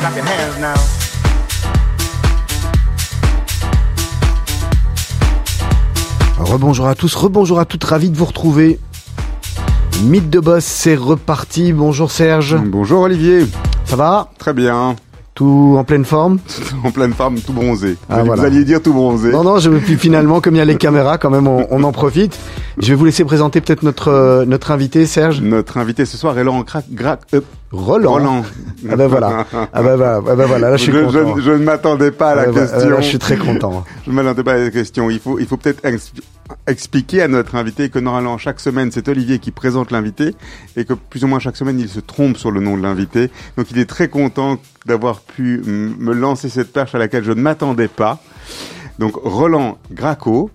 Hands now. Rebonjour à tous, rebonjour à toutes, ravi de vous retrouver. Mythe de boss, c'est reparti. Bonjour Serge. Bonjour Olivier. Ça va? Très bien. Tout en pleine forme? En pleine forme, tout bronzé. Ah, vous, alliez dire tout bronzé. Non, non, je, puis finalement, comme il y a les caméras, quand même, on, on en profite. Je vais vous laisser présenter peut-être notre, euh, notre invité, Serge. Notre invité ce soir est Laurent Crac. Gra- euh, Roland. Roland. Ah ben voilà. Ah ben voilà, ah ben voilà. là je suis je, content. je- je ne m'attendais pas à la Ah ben question. là, je suis très content. Je ne m'attendais pas à la question. Il faut, il faut peut-être ex- expliquer à notre invité que normalement chaque semaine c'est Olivier qui présente l'invité et que plus ou moins chaque semaine il se trompe sur le nom de l'invité. Donc il est très content d'avoir pu me lancer cette tâche à laquelle je ne m'attendais pas. Donc Roland Graco.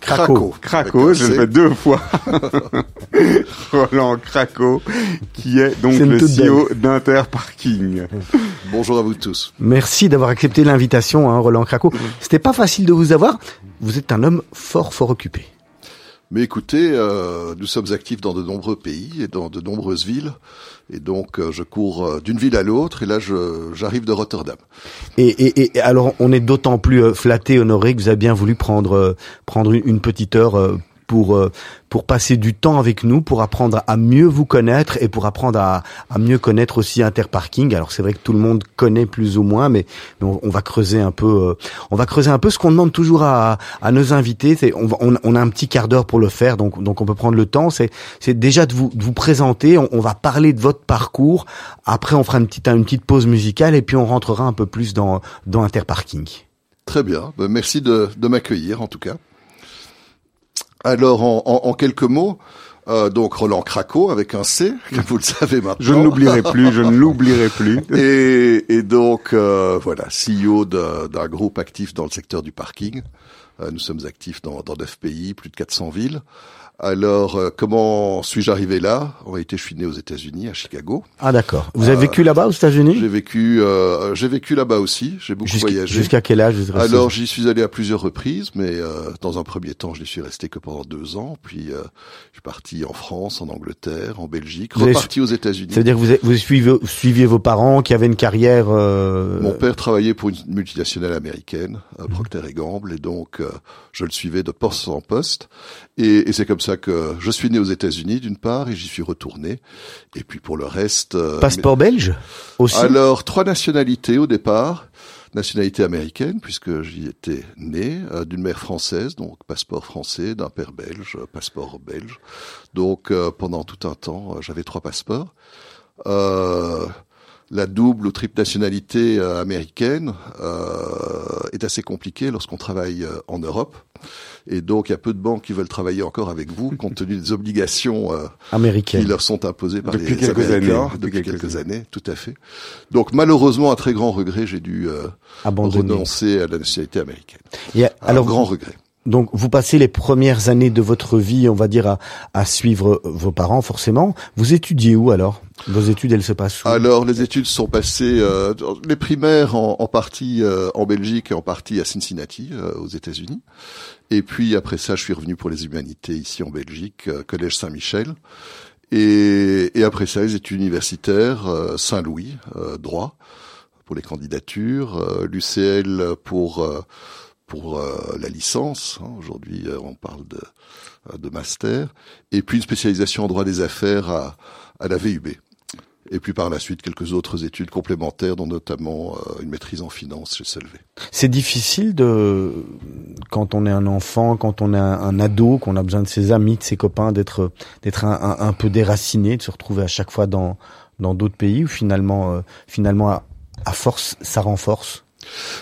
Craco. Craco, je le fais deux fois. Roland Craco, qui est donc le CEO d'Interparking. Bonjour à vous tous. Merci d'avoir accepté l'invitation, hein, Roland Craco. C'était pas facile de vous avoir. Vous êtes un homme fort, fort occupé. Mais écoutez, euh, nous sommes actifs dans de nombreux pays et dans de nombreuses villes. Et donc, euh, je cours euh, d'une ville à l'autre. Et là, j'arrive de Rotterdam. Et, et, et alors, on est d'autant plus flatté, honoré, que vous avez bien voulu prendre prendre une, petite heure pour euh, pour passer du temps avec nous, pour apprendre à mieux vous connaître et pour apprendre à, à mieux connaître aussi Interparking. Alors, c'est vrai que tout le monde connaît plus ou moins, mais, on, va creuser un peu. euh, on va creuser un peu ce qu'on demande toujours à, à nos invités. C'est on, on, on a un petit quart d'heure pour le faire, donc donc on peut prendre le temps. C'est c'est déjà de vous de vous présenter. On, on va parler de votre parcours. Après, on fera une petite une petite pause musicale et puis on rentrera un peu plus dans dans Interparking. Très bien. Ben, merci de, de m'accueillir, en tout cas. Alors, en, en- en quelques mots, euh, donc Roland Craco avec un C, comme vous le savez maintenant. Je ne l'oublierai plus, je ne l'oublierai plus. Et, et donc, euh, voilà, CEO d'un groupe actif dans le secteur du parking. Euh, nous sommes actifs dans, dans 9 pays, plus de 400 villes. Alors, euh, comment suis-je arrivé là? En réalité, je suis né aux États-Unis, à Chicago. Ah d'accord. Vous avez vécu là-bas aux États-Unis? J'ai vécu, euh, j'ai vécu là-bas aussi. J'ai beaucoup voyagé. jusqu'à quel âge Alors, j'y suis allé à plusieurs reprises, mais euh, dans un premier temps, je n'y suis resté que pendant deux ans. Puis, euh, je suis parti en France, en Angleterre, en Belgique, Vous avez- reparti aux États-Unis. Ça veut dire que vous, avez- vous suivez, suiviez vos parents qui avaient une carrière. euh, Mon père travaillait pour une multinationale américaine, Procter et Gamble, et donc euh, je le suivais de poste en poste. Et, et c'est comme ça que je suis né aux États-Unis d'une part, et j'y suis retourné. Et puis pour le reste, euh, Passeport belge aussi. alors trois nationalités au départ. Nationalité américaine, puisque j'y étais né, euh, d'une mère française, donc passeport français, d'un père belge, passeport belge. Donc euh, pendant tout un temps, euh, j'avais trois passeports. La double ou triple nationalité euh, américaine euh, est assez compliquée lorsqu'on travaille euh, en Europe. Et donc, il y a peu de banques qui veulent travailler encore avec vous, compte tenu des obligations euh, qui américaine. leur sont imposées par Depuis les quelques Américains années. depuis quelques, années, tout à fait. Donc, malheureusement, à très grand regret, j'ai dû euh, renoncer à la nationalité américaine. Un alors, grand regret. Donc vous passez les premières années de votre vie, on va dire, à, à suivre vos parents, forcément. Vous étudiez où alors? Vos études, elles se passent où? Alors, les études sont passées, euh, les primaires en, en partie euh, en Belgique et en partie à Cincinnati, euh, aux États-Unis. Et puis après ça, je suis revenu pour les humanités ici en Belgique, euh, Collège Saint-Michel. Et, et après ça, les études universitaires, euh, Saint-Louis, euh, droit, pour les candidatures, euh, l'UCL pour euh, pour euh, la licence. hein. Aujourd'hui, euh, on parle de, euh, de master. Et puis une spécialisation en droit des affaires à, à la VUB. Et puis par la suite, quelques autres études complémentaires, dont notamment euh, une maîtrise en finance chez Solvay. C'est difficile de, quand on est un enfant, quand on est un, un ado, qu'on a besoin de ses amis, de ses copains, d'être d'être un, un, peu déraciné, de se retrouver à chaque fois dans dans d'autres pays où finalement euh, finalement à, à force ça renforce.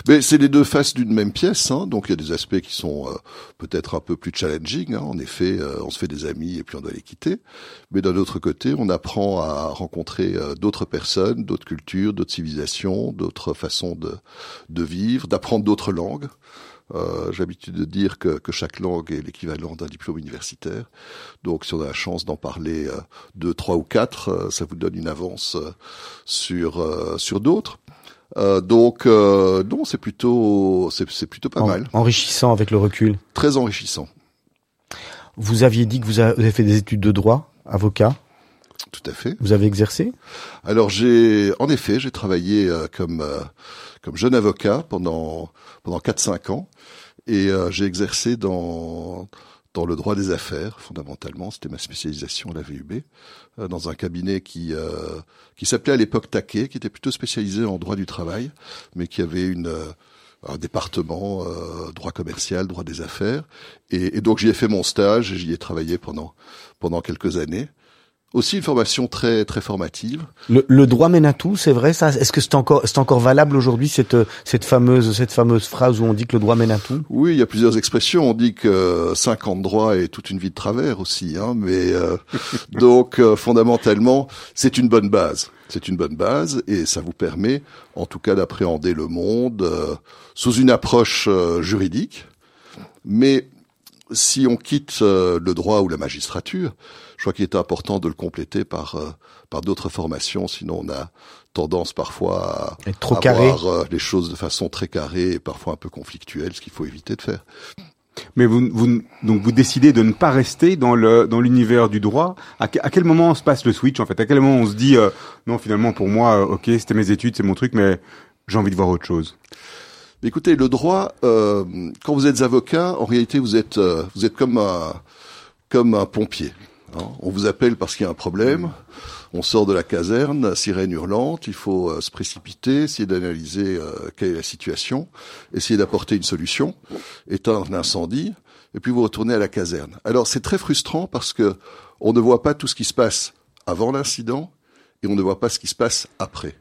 Mais c'est les deux faces d'une même pièce, hein. donc il y a des aspects qui sont euh, peut-être un peu plus challenging. Hein. En effet, euh, on se fait des amis et puis on doit les quitter. Mais d'un autre côté, on apprend à rencontrer euh, d'autres personnes, d'autres cultures, d'autres civilisations, d'autres façons de, de vivre, d'apprendre d'autres langues. Euh, J'ai l'habitude de dire que, que, chaque langue est l'équivalent d'un diplôme universitaire. Donc, si on a la chance d'en parler euh, deux, trois ou quatre, ça vous donne une avance sur sur d'autres. Euh, donc euh, non, c'est plutôt c'est plutôt pas mal. Enrichissant avec le recul. Très enrichissant. Vous aviez dit que vous avez fait des études de droit, avocat. Tout à fait. Vous avez exercé? Alors j'ai, en effet, j'ai travaillé euh, comme euh, comme jeune avocat pendant pendant quatre cinq ans et euh, j'ai exercé dans dans le droit des affaires, fondamentalement, c'était ma spécialisation à la VUB, euh, dans un cabinet qui euh, qui s'appelait à l'époque Taquet, qui était plutôt spécialisé en droit du travail, mais qui avait euh, un département droit commercial, droit des affaires, et, et donc j'y ai fait mon stage j'y ai travaillé pendant pendant quelques années aussi une formation très très formative. Le, le droit mène à tout, c'est vrai ça? Est-ce que c'est encore c'est encore valable aujourd'hui cette cette fameuse cette fameuse phrase où on dit que le droit mène à tout? Oui, il y a plusieurs expressions. On dit que 50 droits et toute une vie de travers aussi, hein. Mais euh, donc euh, fondamentalement, c'est une bonne base. C'est une bonne base et ça vous permet, en tout cas, d'appréhender le monde euh, sous une approche juridique, mais si on quitte le droit ou la magistrature, je crois qu'il est important de le compléter par euh, par d'autres formations, sinon on a tendance parfois à, trop à carré. voir euh, les choses de façon très carrée et parfois un peu conflictuelle, ce qu'il faut éviter de faire. Mais vous, vous, donc vous décidez de ne pas rester dans le dans l'univers du droit. À, quel moment se passe le switch en fait? À quel moment on se dit euh, non finalement pour moi ok c'était mes études c'est mon truc mais j'ai envie de voir autre chose? Écoutez le droit euh, quand vous êtes avocat en réalité vous êtes vous êtes comme un comme un pompier. Hein, on vous appelle parce qu'il y a un problème. On sort de la caserne, sirène hurlante, il faut euh, se précipiter, essayer d'analyser euh, quelle est la situation, essayer d'apporter une solution, éteindre l'incendie, et puis vous retournez à la caserne. Alors c'est très frustrant parce que on ne voit pas tout ce qui se passe avant l'incident et on ne voit pas ce qui se passe après.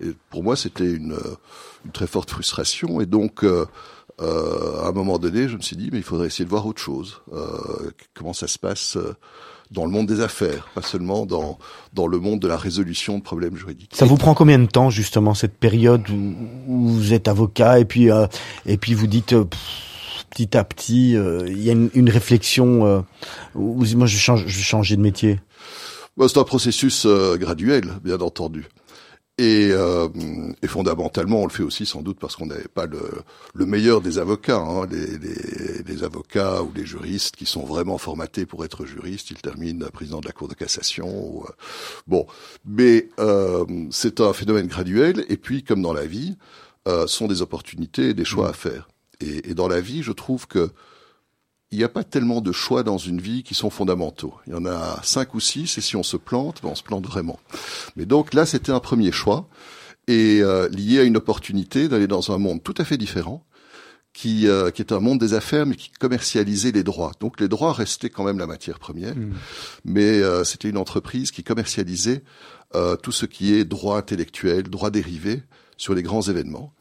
Et pour moi, c'était une, une, très forte frustration. Et donc, euh, euh, à un moment donné, je me suis dit, mais il faudrait essayer de voir autre chose. Euh, comment ça se passe euh, dans le monde des affaires, pas seulement dans dans le monde de la résolution de problèmes juridiques. Ça vous prend combien de temps justement cette période où, où vous êtes avocat et puis euh, et puis vous dites petit à petit, il y a une, une réflexion. où moi, je change, je vais changer de métier. Bah, c'est un processus graduel, bien entendu. Et, euh, et, fondamentalement, on le fait aussi sans doute parce qu'on n'avait pas le, le, meilleur des avocats. Hein. Les, les, les, avocats ou les juristes qui sont vraiment formatés pour être juristes, ils terminent président de la Cour de cassation. Ou, euh, bon, mais euh, c'est un phénomène graduel. Et puis, comme dans la vie, euh, sont des opportunités et des choix mmh. à faire. Et, et, dans la vie, je trouve que il n'y a pas tellement de choix dans une vie qui sont fondamentaux. Il y en a cinq ou six, et si on se plante, ben on se plante vraiment. Mais donc là, c'était un premier choix, et euh, lié à une opportunité d'aller dans un monde tout à fait différent, qui, euh, qui est un monde des affaires, mais qui commercialisait les droits. Donc les droits restaient quand même la matière première, mmh. mais euh, c'était une entreprise qui commercialisait euh, tout ce qui est droit intellectuel, droit dérivé sur les grands événements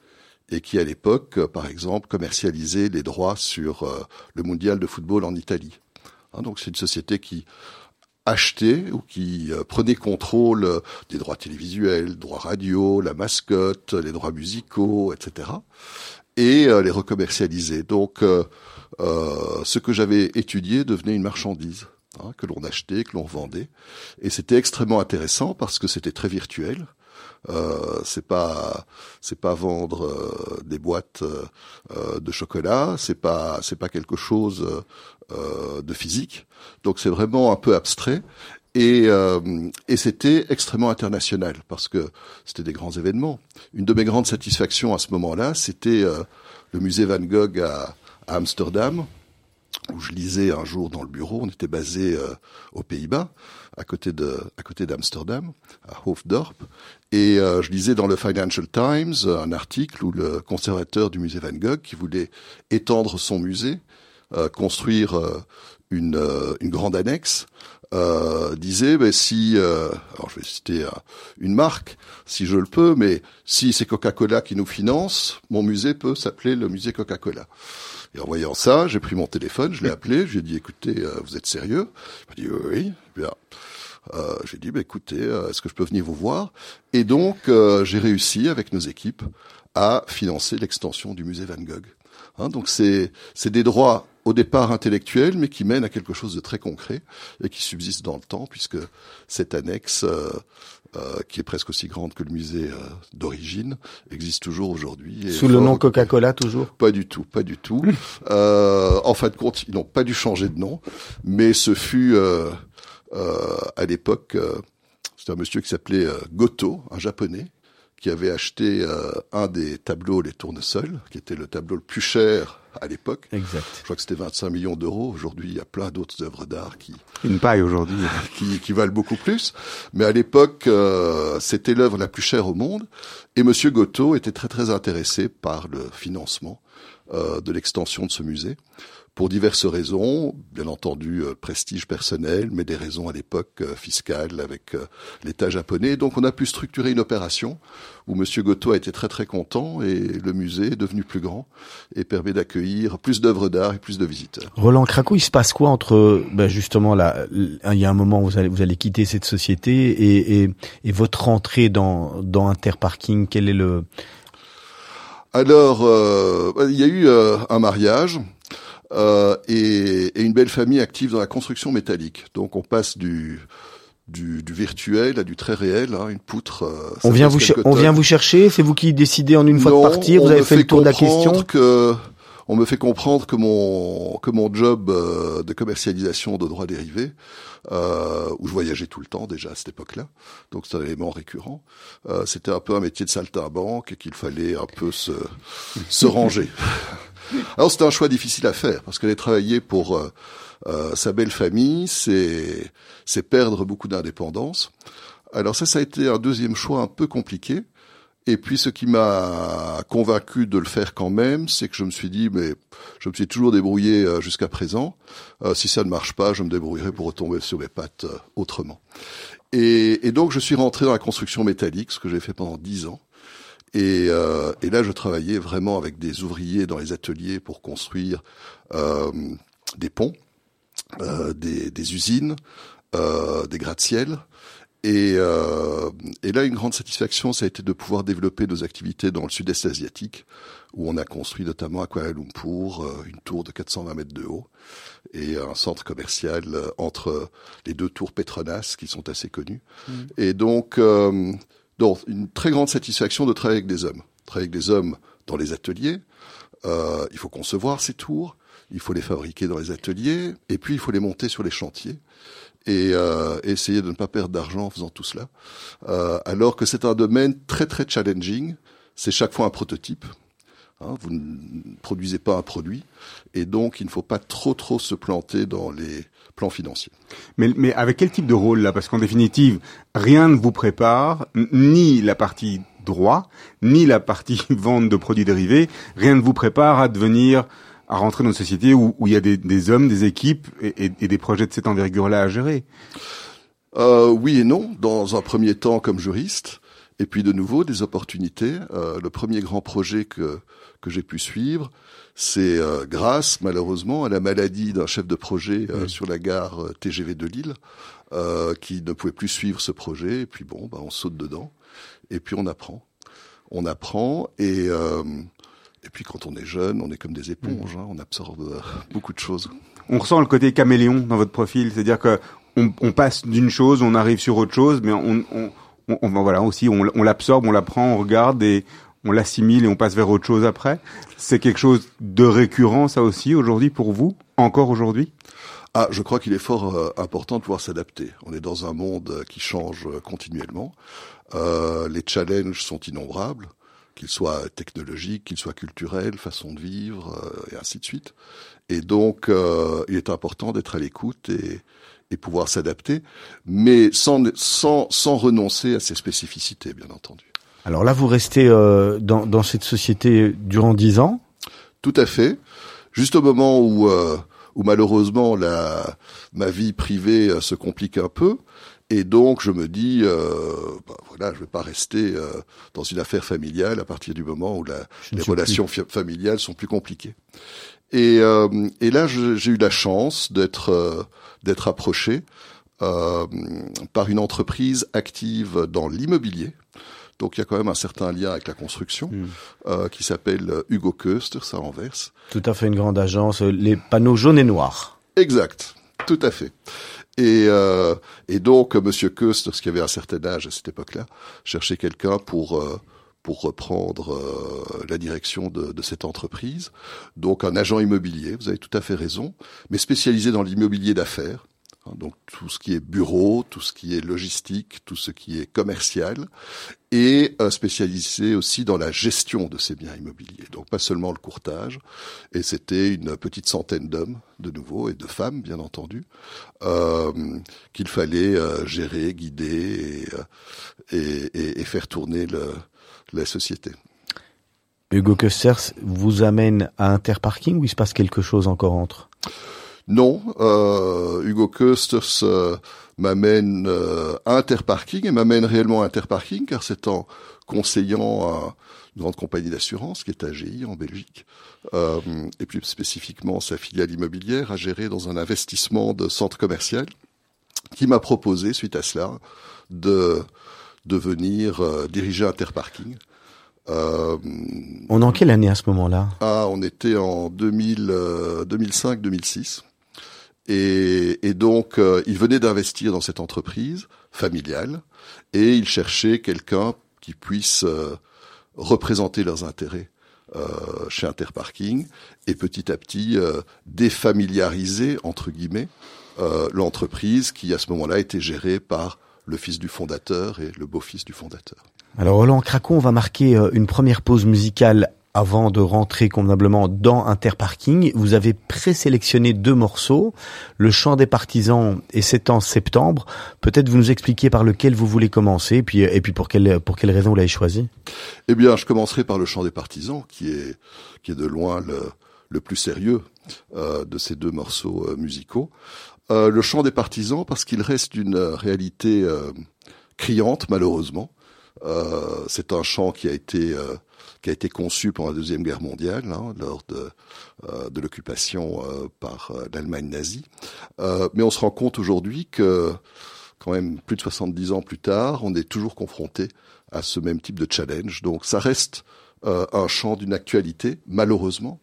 et qui à l'époque, euh, par exemple, commercialisait les droits sur euh, le mondial de football en Italie. Hein, donc c'est une société qui achetait ou qui euh, prenait contrôle des droits télévisuels, droits radio, la mascotte, les droits musicaux, etc. et les recommercialisait. Donc ce que j'avais étudié devenait une marchandise. Hein, que l'on achetait, que l'on vendait, et c'était extrêmement intéressant parce que c'était très virtuel. Euh, c'est pas c'est pas vendre euh, des boîtes euh, de chocolat, c'est pas c'est pas quelque chose euh, de physique. Donc c'est vraiment un peu abstrait. Et, et c'était extrêmement international parce que c'était des grands événements. Une de mes grandes satisfactions à ce moment-là, c'était le musée Van Gogh à, Amsterdam, où je lisais un jour dans le bureau, on était basé euh, aux Pays-Bas, à côté de, à côté d'Amsterdam, à Hoofddorp, et euh, je lisais dans le Financial Times un article où le conservateur du musée Van Gogh, qui voulait étendre son musée, euh, construire une, une grande annexe, euh, disait ben, si, euh, alors je vais citer euh, une marque, si je le peux, mais si c'est Coca-Cola qui nous finance, mon musée peut s'appeler le musée Coca-Cola. Et en voyant ça, j'ai pris mon téléphone, je l'ai appelé, je lui ai dit écoutez, euh, vous êtes sérieux? Il m'a dit oui, bien. Euh, j'ai dit bah, écoutez, euh, est-ce que je peux venir vous voir? Et donc j'ai réussi avec nos équipes à financer l'extension du musée Van Gogh. Hein, donc c'est c'est des droits au départ intellectuels, mais qui mènent à quelque chose de très concret et qui subsiste dans le temps, puisque cette annexe, euh, euh, qui est presque aussi grande que le musée euh, d'origine, existe toujours aujourd'hui. Sous le nom Coca-Cola toujours? Pas du tout, pas du tout. euh, en fin de compte, ils n'ont pas dû changer de nom, mais ce fut à l'époque, c'était un monsieur qui s'appelait Goto, un japonais, qui avait acheté euh, un des tableaux Les Tournesols, qui était le tableau le plus cher à l'époque. Exact. Je crois que c'était 25 millions d'euros. Aujourd'hui, il y a plein d'autres œuvres d'art qui une paille aujourd'hui qui, qui valent beaucoup plus. Mais à l'époque, euh, c'était l'œuvre la plus chère au monde. Et Monsieur Goto était très très intéressé par le financement euh, de l'extension de ce musée pour diverses raisons, bien entendu euh, prestige personnel, mais des raisons à l'époque euh, fiscales avec euh, l'État japonais. Donc on a pu structurer une opération où Monsieur Goto a été très très content et le musée est devenu plus grand et permet d'accueillir plus d'œuvres d'art et plus de visiteurs. Roland Cracou, il se passe quoi entre ben justement là, il y a un moment où vous allez vous allez quitter cette société et, et, et votre entrée dans dans Interparking, quel est le alors, euh, il y a eu un mariage euh, et, et, une belle famille active dans la construction métallique. Donc on passe du du, du virtuel à du très réel, hein, une poutre. Euh, on vient vous on vient vous chercher, c'est vous qui décidez en une fois de partir, vous avez fait, le tour de la question. Que, on me fait comprendre que mon que mon job euh, de commercialisation de droits dérivés, euh, où je voyageais tout le temps déjà à cette époque-là, donc c'est un élément récurrent, euh, c'était un peu un métier de saltimbanque et qu'il fallait un peu se se ranger. Alors c'était un choix difficile à faire parce qu'aller travailler pour euh, euh, sa belle famille, c'est c'est perdre beaucoup d'indépendance. Alors ça, ça a été un deuxième choix un peu compliqué. Et puis ce qui m'a convaincu de le faire quand même, c'est que je me suis dit, mais je me suis toujours débrouillé euh, jusqu'à présent. si ça ne marche pas, je me débrouillerai pour retomber sur mes pattes autrement. Et, donc je suis rentré dans la construction métallique, ce que j'ai fait pendant dix ans. Et, euh, là, je travaillais vraiment avec des ouvriers dans les ateliers pour construire euh, des ponts, euh, des, des, usines, euh, des gratte-ciel. Et, euh, et, là, une grande satisfaction, ça a été de pouvoir développer nos activités dans le sud-est asiatique, où on a construit notamment à Kuala Lumpur euh, une tour de 420 mètres de haut et un centre commercial entre les deux tours Petronas qui sont assez connus. Mmh. Et donc, donc, une très grande satisfaction de travailler avec des hommes. Travailler avec des hommes dans les ateliers. Euh, il faut concevoir ces tours, il faut les fabriquer dans les ateliers, et puis il faut les monter sur les chantiers et euh, essayer de ne pas perdre d'argent en faisant tout cela. Euh, alors que c'est un domaine très très challenging. C'est chaque fois un prototype. Hein, vous ne produisez pas un produit, et donc il ne faut pas trop trop se planter dans les plans financiers. Mais, mais avec quel type de rôle là? Parce qu'en définitive, rien ne vous prépare, ni la partie droit, ni la partie vente de produits dérivés, rien ne vous prépare à devenir à rentrer dans une société où, où il y a des, des hommes, des équipes et, et, et, des projets de cette envergure-là à gérer. Euh, oui et non. Dans un premier temps comme juriste, et puis de nouveau des opportunités. Euh, le premier grand projet que que j'ai pu suivre, c'est euh, grâce malheureusement à la maladie d'un chef de projet euh, sur la gare euh, TGV de Lille euh, qui ne pouvait plus suivre ce projet. Et puis bon, bah, on saute dedans et puis on apprend, on apprend et et puis quand on est jeune, on est comme des éponges, hein, on absorbe beaucoup de choses. On ressent le côté caméléon dans votre profil, c'est-à-dire que on, on passe d'une chose, on arrive sur autre chose, mais on, on, on voilà aussi, on, on l'absorbe, on l'apprend, on regarde et on l'assimile et on passe vers autre chose après. C'est quelque chose de récurrent, ça aussi, aujourd'hui, pour vous, encore aujourd'hui? Ah, je crois qu'il est fort euh, important de pouvoir s'adapter. On est dans un monde qui change euh, continuellement. Euh, les challenges sont innombrables, qu'ils soient technologiques, qu'ils soient culturels, façon de vivre, euh, et ainsi de suite. Et donc, euh, il est important d'être à l'écoute et, et pouvoir s'adapter, mais sans, sans, sans renoncer à ses spécificités, bien entendu. Alors là, vous restez euh, dans, dans, cette société durant dix ans? Tout à fait. Juste au moment où, euh, où malheureusement la ma vie privée euh, se complique un peu. Et donc je me dis, euh, bah, voilà, je vais pas rester euh, dans une affaire familiale à partir du moment où la, les relations familiales sont plus compliquées. Et, euh, et là, j'ai eu la chance d'être euh, d'être approché euh, par une entreprise active dans l'immobilier. Donc il y a quand même un certain lien avec la construction, hmm. euh, qui s'appelle Hugo Köster, ça Anvers. Tout à fait une grande agence, les panneaux jaunes et noirs. Exact, tout à fait. Et, euh, et donc Monsieur Köster, qui avait un certain âge à cette époque-là, cherchait quelqu'un pour euh, pour reprendre euh, la direction de, de, cette entreprise. Donc un agent immobilier, vous avez tout à fait raison, mais spécialisé dans l'immobilier d'affaires. Hein, donc tout ce qui est bureau, tout ce qui est logistique, tout ce qui est commercial, et euh, spécialisé aussi dans la gestion de ces biens immobiliers. Donc pas seulement le courtage. Et c'était une petite centaine d'hommes, de nouveau, et de femmes, bien entendu, euh, qu'il fallait euh, gérer, guider et, et, et, faire tourner le, la société. Hugo Kösters vous amène à Interparking ou il se passe quelque chose encore entre? Non, euh, Hugo Kösters euh, m'amène euh, à Interparking et m'amène réellement à Interparking car c'est en conseillant à une grande compagnie d'assurance qui est AGI en Belgique euh, et plus spécifiquement sa filiale immobilière à gérer dans un investissement de centre commercial qui m'a proposé suite à cela de devenir euh, diriger Interparking. Euh, on est en quelle année à ce moment-là? Ah, on était en 2000, 2005-2006. Et, et donc, euh, ils venaient d'investir dans cette entreprise familiale et ils cherchaient quelqu'un qui puisse euh, représenter leurs intérêts euh, chez Interparking et petit à petit euh, défamiliariser, entre guillemets, l'entreprise qui, à ce moment-là, était gérée par le fils du fondateur et le beau-fils du fondateur. Alors Roland Cracon, on va marquer une première pause musicale avant de rentrer convenablement dans Interparking, vous avez présélectionné deux morceaux, Le chant des partisans et C'est en septembre. Peut-être vous nous expliquer par lequel vous voulez commencer, et puis, et puis pour quelle, pour quelle raison vous l'avez choisi Eh bien, je commencerai par Le chant des partisans, qui est, qui est de loin le, le plus sérieux euh, de ces deux morceaux euh, musicaux. Euh, le chant des partisans, parce qu'il reste d'une réalité criante, malheureusement. C'est un chant qui a été qui a été conçu pendant la deuxième guerre mondiale, hein, lors de, euh, l'occupation euh, par euh, l'Allemagne nazie. mais on se rend compte aujourd'hui que, quand même plus de 70 ans plus tard, on est toujours confronté à ce même type de challenge. Donc ça reste un champ d'une actualité malheureusement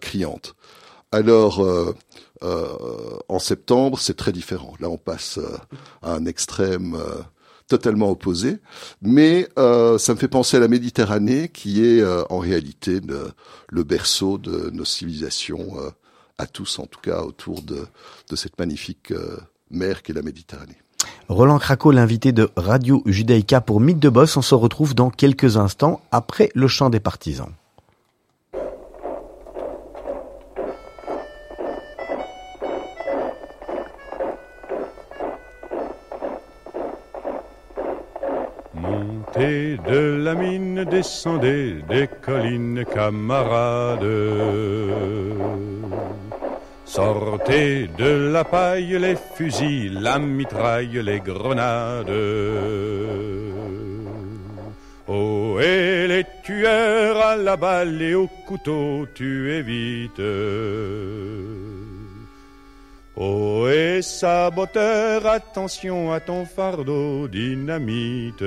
criante. Alors, en septembre, c'est très différent. Là, on passe à un extrême totalement opposé, mais euh, ça me fait penser à la Méditerranée qui est euh, en réalité le, le, berceau de nos civilisations, euh, à tous en tout cas, autour de, de cette magnifique euh, mer qu'est la Méditerranée. Roland Craco, l'invité de Radio Judaïka pour Mythe de Boss, on se retrouve dans quelques instants après le chant des partisans. Descendez des collines, camarades. Sortez de la paille les fusils, la mitraille, les grenades. Oh, et les tueurs à la balle et au couteau, tuez vite. Oh et saboteur, attention à ton fardeau dynamite.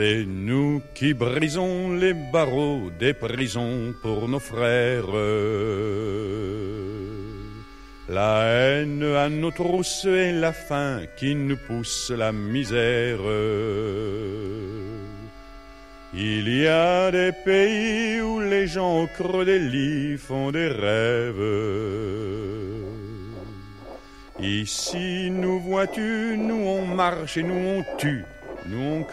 C'est nous qui brisons les barreaux des prisons pour nos frères. La haine à nos trousses et la faim qui nous pousse la misère. Il y a des pays où les gens au creux des lits font des rêves. Ici, nous vois-tu, nous on marche et nous on tue, nous on.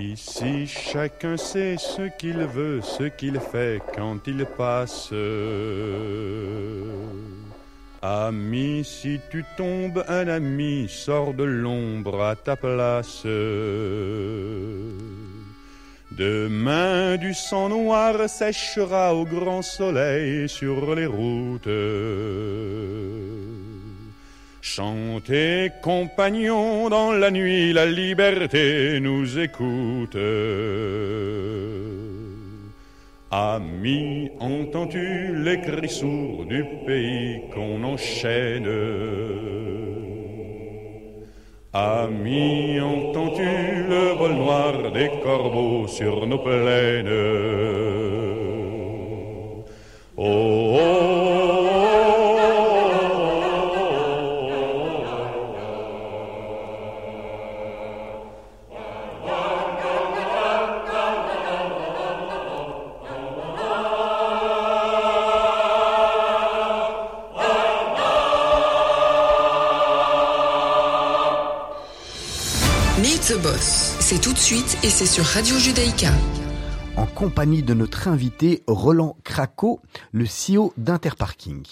Ici, chacun sait ce qu'il veut, ce qu'il fait quand il passe. Ami, si tu tombes, un ami sort de l'ombre à ta place. Demain, du sang noir séchera au grand soleil sur les routes. Chantez, compagnons, dans la nuit, la liberté nous écoute. Ami, entends-tu les cris sourds du pays qu'on enchaîne. Ami, entends-tu le vol noir des corbeaux sur nos plaines. Oh, oh, C'est tout de suite et c'est sur Radio Judaïka. En compagnie de notre invité Roland Craco, le CEO d'Interparking.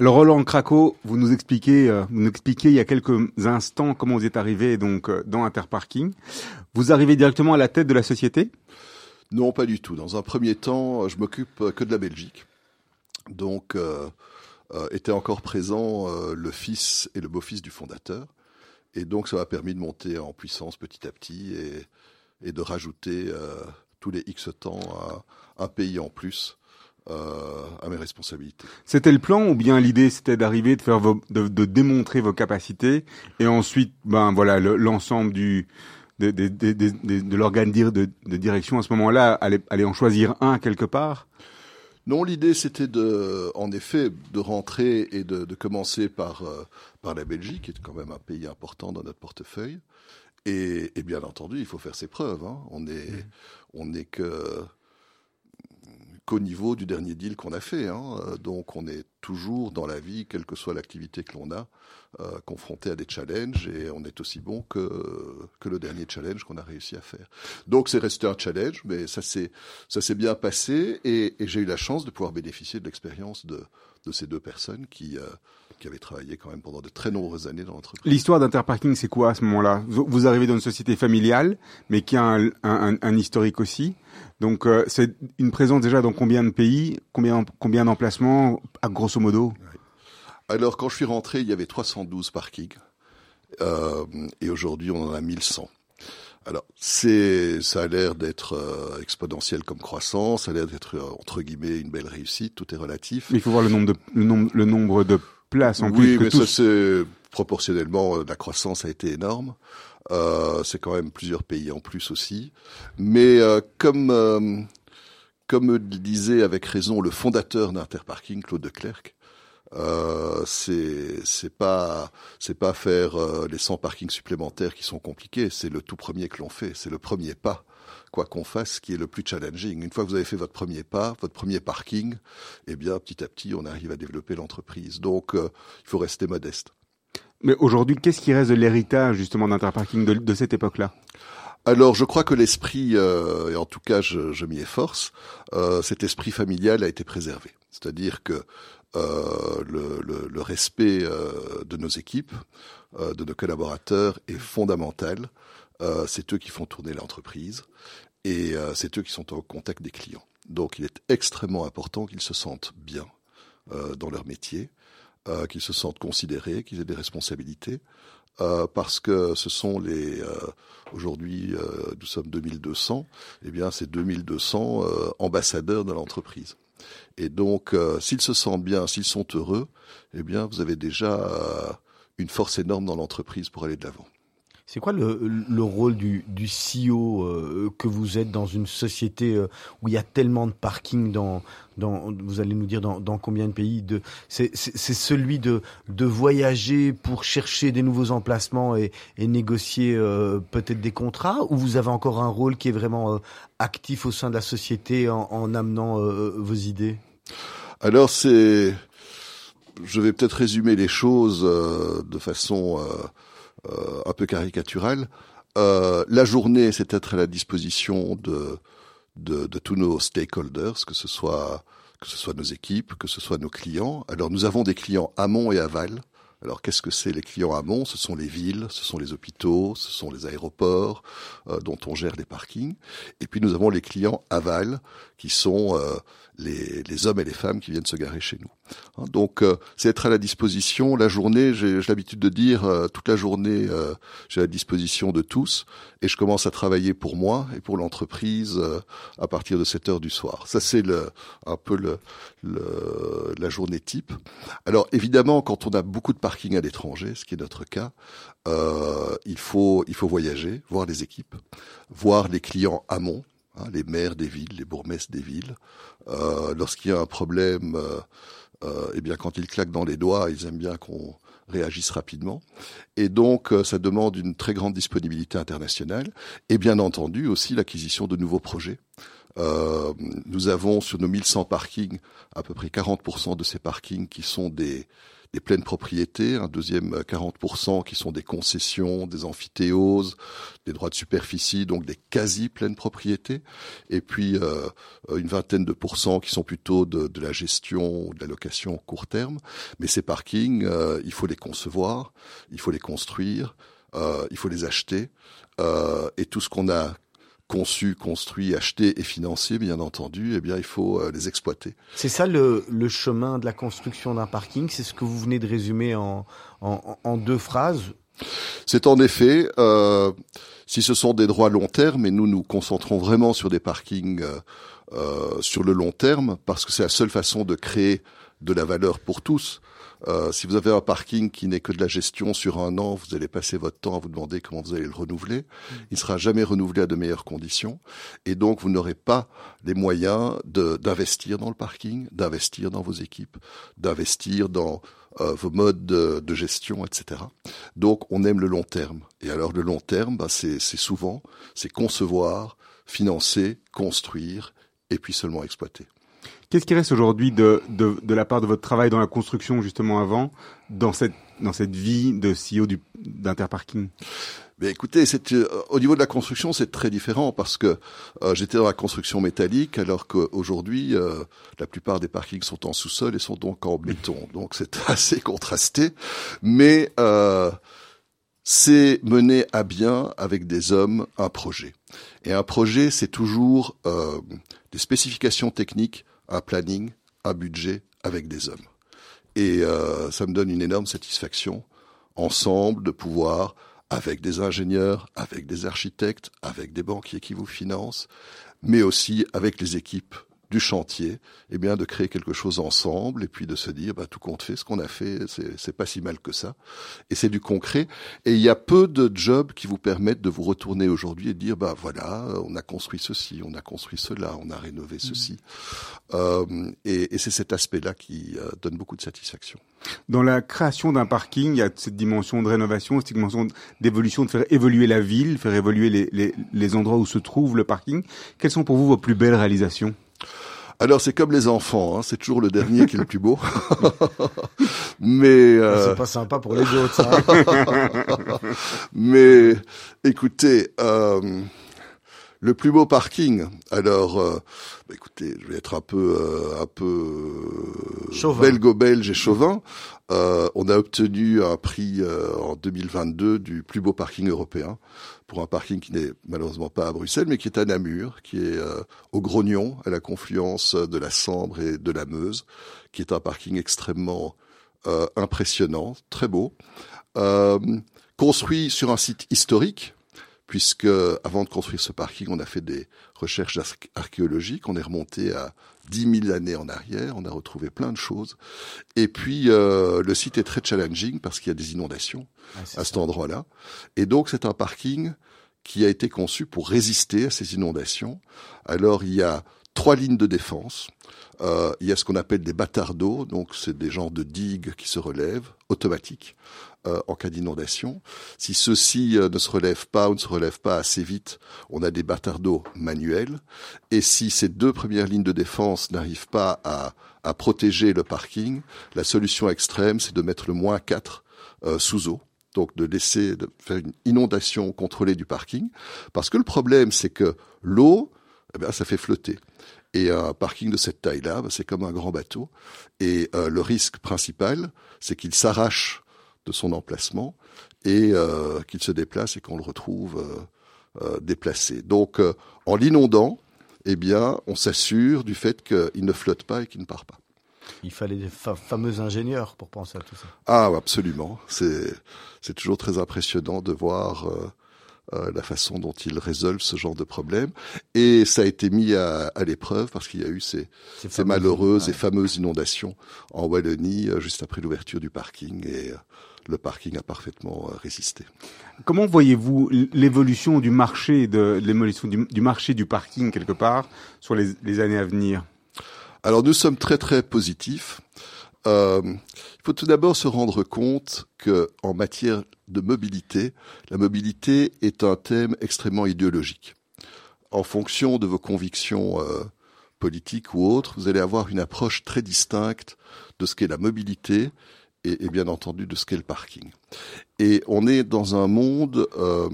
Alors Roland Craco, vous nous expliquez, euh, vous nous expliquez il y a quelques instants comment vous êtes arrivé donc euh, dans Interparking. Vous arrivez directement à la tête de la société? Non, pas du tout. Dans un premier temps, je m'occupe que de la Belgique. Donc, euh, euh, était encore présent euh, le fils et le beau-fils du fondateur. Et donc, ça m'a permis de monter en puissance petit à petit et, et de rajouter euh, tous les X temps à un pays en plus euh, à mes responsabilités. C'était le plan ou bien l'idée c'était d'arriver de faire de, de démontrer vos capacités et ensuite ben voilà le- l'ensemble du de, de, de, l'organe de, direction à ce moment-là aller, aller en choisir un quelque part? Non, l'idée c'était de, en effet, de rentrer et de, de commencer par euh, par la Belgique, qui est quand même un pays important dans notre portefeuille. Et, et bien entendu, il faut faire ses preuves. hein. On est on n'est que qu'au niveau du dernier deal qu'on a fait. hein. Euh, Donc on est toujours dans la vie, quelle que soit l'activité que l'on a, euh, confronté à des challenges et on est aussi bon que, que le dernier challenge qu'on a réussi à faire. Donc c'est resté un challenge, mais ça s'est ça s'est bien passé et, et j'ai eu la chance de pouvoir bénéficier de l'expérience de, de ces deux personnes qui, euh, qui avaient travaillé quand même pendant de très nombreuses années dans l'entreprise. L'histoire d'Interparking c'est quoi à ce moment-là? Vous, arrivez dans une société familiale mais qui a un, un, un- un historique aussi. Donc euh, c'est une présence déjà dans combien de pays, combien combien d'emplacements à grosso modo Alors quand je suis rentré, il y avait 312 parkings euh, et aujourd'hui on en a 1100. Alors, c'est, ça a l'air d'être euh, exponentiel comme croissance, ça a l'air d'être euh, entre guillemets une belle réussite. Tout est relatif. Mais il faut voir le nombre de le nombre, le nombre de places en oui, plus que mais tous. ça c'est proportionnellement euh, la croissance a été énorme. C'est quand même plusieurs pays en plus aussi. Mais comme comme le disait avec raison le fondateur d'Interparking, Claude de Clercq, euh, c'est c'est pas c'est pas faire euh, les 100 parkings supplémentaires qui sont compliqués, c'est le tout premier que l'on fait, c'est le premier pas quoi qu'on fasse qui est le plus challenging. Une fois que vous avez fait votre premier pas, votre premier parking, eh bien petit à petit on arrive à développer l'entreprise. Donc euh, il faut rester modeste. Mais aujourd'hui, qu'est-ce qui reste de l'héritage justement d'Interparking de, de cette époque-là? Alors, je crois que l'esprit, euh, et en tout cas, je, m'y efforce, euh, cet esprit familial a été préservé. C'est-à-dire que euh, le, le- respect de nos équipes, de nos collaborateurs est fondamental. C'est eux qui font tourner l'entreprise et c'est eux qui sont au contact des clients. Donc, il est extrêmement important qu'ils se sentent bien dans leur métier, qu'ils se sentent considérés, qu'ils aient des responsabilités, euh, parce que ce sont les euh, aujourd'hui euh, nous sommes 2200, eh bien c'est 2200 euh, ambassadeurs de l'entreprise. Et donc s'ils se sentent bien, s'ils sont heureux, eh bien vous avez déjà une force énorme dans l'entreprise pour aller de l'avant. C'est quoi le, le rôle du, du CEO euh, que vous êtes dans une société euh, où il y a tellement de parking dans, dans vous allez nous dire dans, dans combien de pays de c'est celui de de voyager pour chercher des nouveaux emplacements et, et négocier euh, peut-être des contrats ou vous avez encore un rôle qui est vraiment euh, actif au sein de la société en, en amenant euh, vos idées? Alors c'est, je vais peut-être résumer les choses euh, de façon un peu caricaturale. Euh, la journée, c'est être à la disposition de, de, de tous nos stakeholders, que ce soit que ce soit nos équipes, que ce soit nos clients. Alors nous avons des clients amont et aval. Alors qu'est-ce que c'est les clients amont? Ce sont les villes, ce sont les hôpitaux, ce sont les aéroports euh, dont on gère les parkings. Et puis nous avons les clients aval qui sont euh, les, les, hommes et les femmes qui viennent se garer chez nous. Hein, donc euh, c'est être à la disposition. La journée, j'ai l'habitude de dire, toute la journée, j'ai à la disposition de tous. Et je commence à travailler pour moi et pour l'entreprise à partir de 7 heures du soir. Ça c'est le, un peu le, le, la journée type. Alors évidemment, quand on a beaucoup de parking à l'étranger, ce qui est notre cas, euh, il faut il faut voyager, voir les équipes, voir les clients amont, hein, les maires des villes, les bourgmestres des villes. Euh, Lorsqu'il y a un problème, euh, euh, eh bien quand ils claquent dans les doigts, ils aiment bien qu'on réagisse rapidement. Et donc, ça demande une très grande disponibilité internationale et bien entendu aussi l'acquisition de nouveaux projets. Nous avons sur nos 1100 parkings à peu près 40% de ces parkings qui sont des, des pleines propriétés, un deuxième 40% qui sont des concessions, des amphithéoses, des droits de superficie, donc des quasi pleines propriétés, et puis euh, une vingtaine de pourcents qui sont plutôt de, la gestion de la location court terme. Mais ces parkings, euh, il faut les concevoir, il faut les construire, euh, il faut les acheter, euh, et tout ce qu'on a conçu, construit, acheté et financé, bien entendu, eh bien, il faut euh, les exploiter. C'est ça le, le, chemin de la construction d'un parking? C'est ce que vous venez de résumer en, en, en deux phrases? C'est en effet, euh, si ce sont des droits long terme, et nous nous concentrons vraiment sur des parkings euh, euh sur le long terme, parce que c'est la seule façon de créer de la valeur pour tous. Euh, si vous avez un parking qui n'est que de la gestion sur un an, vous allez passer votre temps à vous demander comment vous allez le renouveler. Il ne sera jamais renouvelé à de meilleures conditions. Et donc, vous n'aurez pas les moyens d'investir dans le parking, d'investir dans vos équipes, d'investir dans euh, vos modes de, de, gestion, etc. Donc, on aime le long terme. Et alors, le long terme, bah, c'est souvent, c'est concevoir, financer, construire, et puis seulement exploiter. Qu'est-ce qui reste aujourd'hui de, de, de, la part de votre travail dans la construction justement avant, dans cette, dans cette vie de CEO d'Interparking? Mais écoutez, c'est, euh, au niveau de la construction, c'est très différent parce que euh, j'étais dans la construction métallique, alors qu'aujourd'hui, euh, la plupart des parkings sont en sous-sol et sont donc en béton. Donc c'est assez contrasté, mais euh, c'est mener à bien avec des hommes un projet. Et un projet, c'est toujours euh, des spécifications techniques un planning, un budget avec des hommes. Et euh, ça me donne une énorme satisfaction, ensemble, de pouvoir, avec des ingénieurs, avec des architectes, avec des banquiers qui vous financent, mais aussi avec les équipes du chantier, eh bien de créer quelque chose ensemble et puis de se dire bah tout compte fait ce qu'on a fait c'est pas si mal que ça. Et c'est du concret. Et il y a peu de jobs qui vous permettent de vous retourner aujourd'hui et de dire bah voilà on a construit ceci on a construit cela on a rénové mmh. ceci. Euh, et, et c'est cet aspect là qui euh, donne beaucoup de satisfaction. Dans la création d'un parking, il y a cette dimension de rénovation, cette dimension d'évolution, de faire évoluer la ville, faire évoluer les, les, les endroits où se trouve le parking. Quelles sont pour vous vos plus belles réalisations? Alors c'est comme les enfants, hein, c'est toujours le dernier qui est le plus beau. Mais euh... c'est pas sympa pour les autres. Ça. Mais écoutez, euh, le plus beau parking. Alors, euh, bah, écoutez, je vais être un peu, euh, un peu belgo-belge et chauvin. Euh, on a obtenu un prix euh, en 2022 du plus beau parking européen pour un parking qui n'est malheureusement pas à Bruxelles, mais qui est à Namur, qui est euh, au Grognon, à la confluence de la Sambre et de la Meuse, qui est un parking extrêmement euh, impressionnant, très beau, construit sur un site historique puisque avant de construire ce parking, on a fait des recherches archéologiques, on est remonté à 10 000 années en arrière, on a retrouvé plein de choses. Et puis, euh, le site est très challenging parce qu'il y a des inondations ah, à cet endroit-là. Et donc, c'est un parking qui a été conçu pour résister à ces inondations. Alors, il y a trois lignes de défense. Euh, il y a ce qu'on appelle des d'eau, donc c'est des genres de digues qui se relèvent automatiques euh, en cas d'inondation. Si ceux-ci euh, ne se relèvent pas ou ne se relèvent pas assez vite, on a des d'eau manuels. Et si ces deux premières lignes de défense n'arrivent pas à, à, protéger le parking, la solution extrême, c'est de mettre le moins 4 euh, sous eau donc de laisser de faire une inondation contrôlée du parking, parce que le problème c'est que l'eau, eh bien, ça fait flotter. Et un parking de cette taille-là, bah, c'est comme un grand bateau. Et euh, le risque principal, c'est qu'il s'arrache de son emplacement et euh, qu'il se déplace et qu'on le retrouve euh, déplacé. Donc, en l'inondant, eh bien, on s'assure du fait qu'il ne flotte pas et qu'il ne part pas. Il fallait des fa fameux ingénieurs pour penser à tout ça. Ah, absolument. C'est c'est toujours très impressionnant de voir euh, la façon dont ils résolvent ce genre de problème. Et ça a été mis à, à l'épreuve parce qu'il y a eu ces, ces, ces malheureuses ouais. et fameuses inondations en Wallonie euh, juste après l'ouverture du parking et euh, le parking a parfaitement résisté. Comment voyez-vous l'évolution du marché de l'évolution du, du, marché du parking quelque part sur les, les années à venir? Alors nous sommes très très positifs. Il faut tout d'abord se rendre compte que en matière de mobilité, la mobilité est un thème extrêmement idéologique. En fonction de vos convictions euh, politiques ou autres, vous allez avoir une approche très distincte de ce qu'est la mobilité et, et, bien entendu de ce qu'est le parking. Et on est dans un monde euh,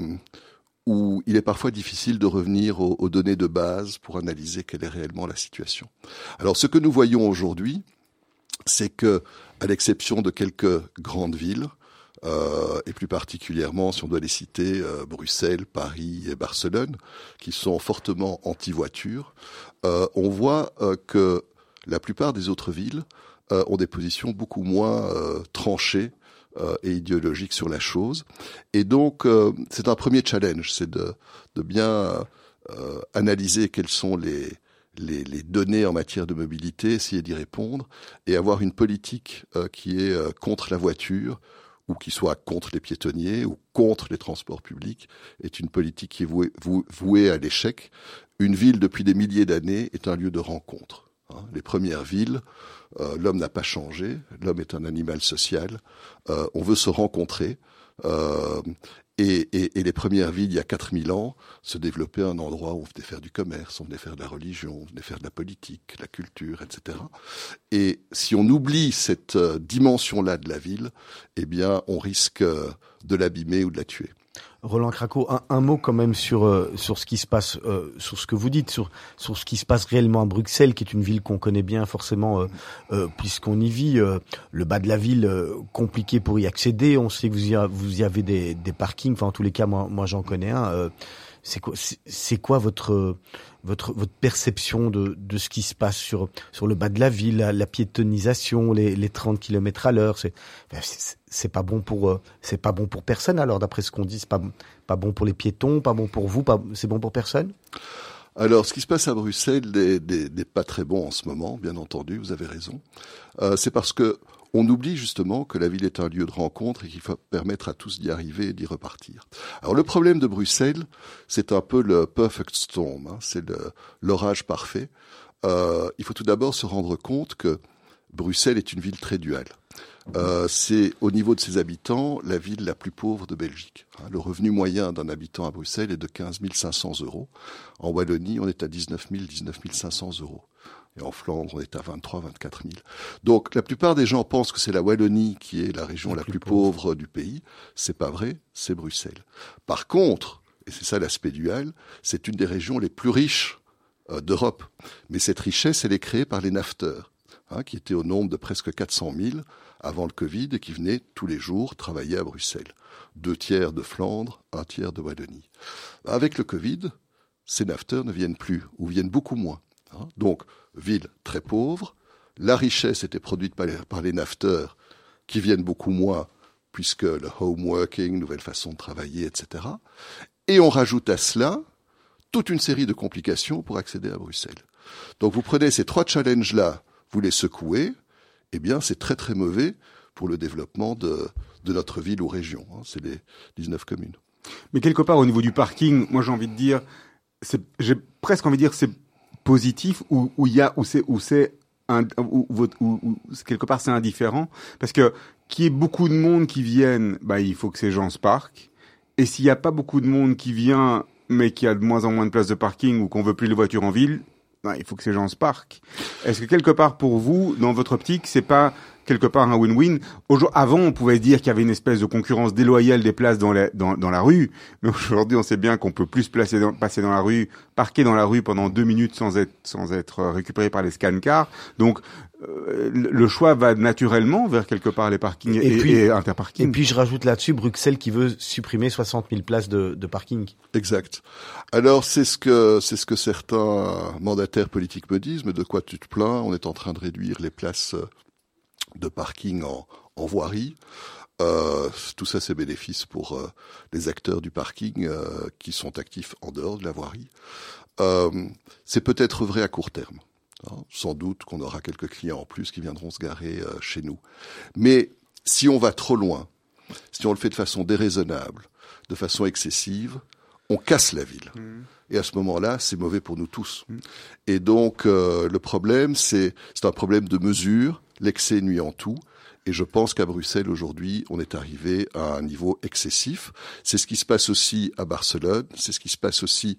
où il est parfois difficile de revenir aux, aux, données de base pour analyser quelle est réellement la situation. Alors ce que nous voyons aujourd'hui, c'est que, à l'exception de quelques grandes villes, euh, et plus particulièrement, si on doit les citer, euh, Bruxelles, Paris et Barcelone, qui sont fortement anti-voiture, euh, on voit euh, que la plupart des autres villes euh, ont des positions beaucoup moins euh, tranchées et idéologiques sur la chose. Et donc, c'est un premier challenge, c'est de, de, bien analyser quels sont les, les, les, données en matière de mobilité, essayer d'y répondre et avoir une politique euh, qui est euh, contre la voiture ou qui soit contre les piétonniers ou contre les transports publics est une politique qui est vouée, à l'échec. Une ville, depuis des milliers d'années, est un lieu de rencontre. Hein. Les premières villes, euh, l'homme n'a pas changé, l'homme est un animal social, euh, on veut se rencontrer. Euh, et, les premières villes, il y a 4000 ans, se développaient un endroit où on venait faire du commerce, on venait faire de la religion, on venait faire de la politique, la culture, etc. Et si on oublie cette euh, dimension-là de la ville, eh bien, on risque euh, de l'abîmer ou de la tuer. Roland Craco, un, un, mot quand même sur euh, sur ce qui se passe, euh, sur ce que vous dites, sur sur ce qui se passe réellement à Bruxelles, qui est une ville qu'on connaît bien forcément, euh, euh puisqu'on y vit. euh, le bas de la ville compliqué pour y accéder. On sait que vous y, vous y avez des, des parkings. Enfin, en tous les cas, moi, moi j'en connais un. c'est quoi, c'est quoi votre votre votre perception de de ce qui se passe sur sur le bas de la ville, la, la piétonisation, les les 30 km à l'heure, c'est c'est pas bon pour c'est pas bon pour personne alors d'après ce qu'on dit, c'est pas pas bon pour les piétons, pas bon pour vous, c'est bon pour personne? Alors, ce qui se passe à Bruxelles n'est pas très bon en ce moment, bien entendu, vous avez raison. Euh, c'est parce que on oublie justement que la ville est un lieu de rencontre et qu'il faut permettre à tous d'y arriver et d'y repartir. Alors le problème de Bruxelles, c'est un peu le perfect storm, hein, c'est l'orage parfait. Euh, il faut tout d'abord se rendre compte que Bruxelles est une ville très duale. Euh, c'est au niveau de ses habitants la ville la plus pauvre de Belgique. Le revenu moyen d'un habitant à Bruxelles est de 15 500 euros. En Wallonie, on est à 19 000, 19 500 euros. Et en Flandre, on est à 23, 24 000. Donc, la plupart des gens pensent que c'est la Wallonie qui est la région la, la plus, plus pauvre. pauvre du pays. C'est pas vrai, c'est Bruxelles. Par contre, et c'est ça l'aspect dual, c'est une des régions les plus riches euh, d'Europe. Mais cette richesse, elle est créée par les nafteurs, hein, qui étaient au nombre de presque 400 000 avant le Covid et qui venaient tous les jours travailler à Bruxelles. Deux tiers de Flandre, un tiers de Wallonie. Avec le Covid, ces nafteurs ne viennent plus, ou viennent beaucoup moins. Hein. Donc, ville très pauvre, la richesse était produite par les, par qui viennent beaucoup moins, puisque le home working, nouvelle façon de travailler, etc. Et on rajoute à cela toute une série de complications pour accéder à Bruxelles. Donc vous prenez ces trois challenges-là, vous les secouez, eh bien c'est très très mauvais pour le développement de, de notre ville ou région. Hein. C'est les 19 communes. Mais quelque part au niveau du parking, moi j'ai envie de dire, j'ai presque envie de dire c'est positif ou où il y a où c'est où c'est où, où, où, quelque part c'est indifférent? Parce que qu'il y ait beaucoup de monde qui viennent, bah il faut que ces gens se parquent. Et s'il n'y a pas beaucoup de monde qui vient, mais qui a de moins en moins de places de parking ou qu'on veut plus les voitures en ville, bah, il faut que ces gens se parquent. Est-ce que quelque part pour vous, dans votre optique, c'est pas quelque part un win-win. Avant, on pouvait dire qu'il y avait une espèce de concurrence déloyale des places dans la, dans, dans la rue, mais aujourd'hui, on sait bien qu'on peut plus placer dans, passer dans la rue, parquer dans la rue pendant deux minutes sans être, sans être récupéré par les scan cars. Donc, euh, le choix va naturellement vers quelque part les parkings et, et, puis, et interparking. Et puis je rajoute là-dessus Bruxelles qui veut supprimer 60 000 places de, de parking. Exact. Alors c'est ce que c'est ce que certains mandataires politiques me disent. Mais de quoi tu te plains? On est en train de réduire les places de parking en, en voirie. Euh, tout ça, c'est bénéfice pour euh, les acteurs du parking euh, qui sont actifs en dehors de la voirie. Euh, c'est peut-être vrai à court terme. Hein. Sans doute qu'on aura quelques clients en plus qui viendront se garer euh, chez nous. Mais si on va trop loin, si on le fait de façon déraisonnable, de façon excessive, on casse la ville. Mmh. Et à ce moment-là, c'est mauvais pour nous tous. Mmh. Et donc, euh, le problème, c'est un problème de mesure. L'excès nuit en tout. Et je pense qu'à Bruxelles, aujourd'hui, on est arrivé à un niveau excessif. C'est ce qui se passe aussi à Barcelone, c'est ce qui se passe aussi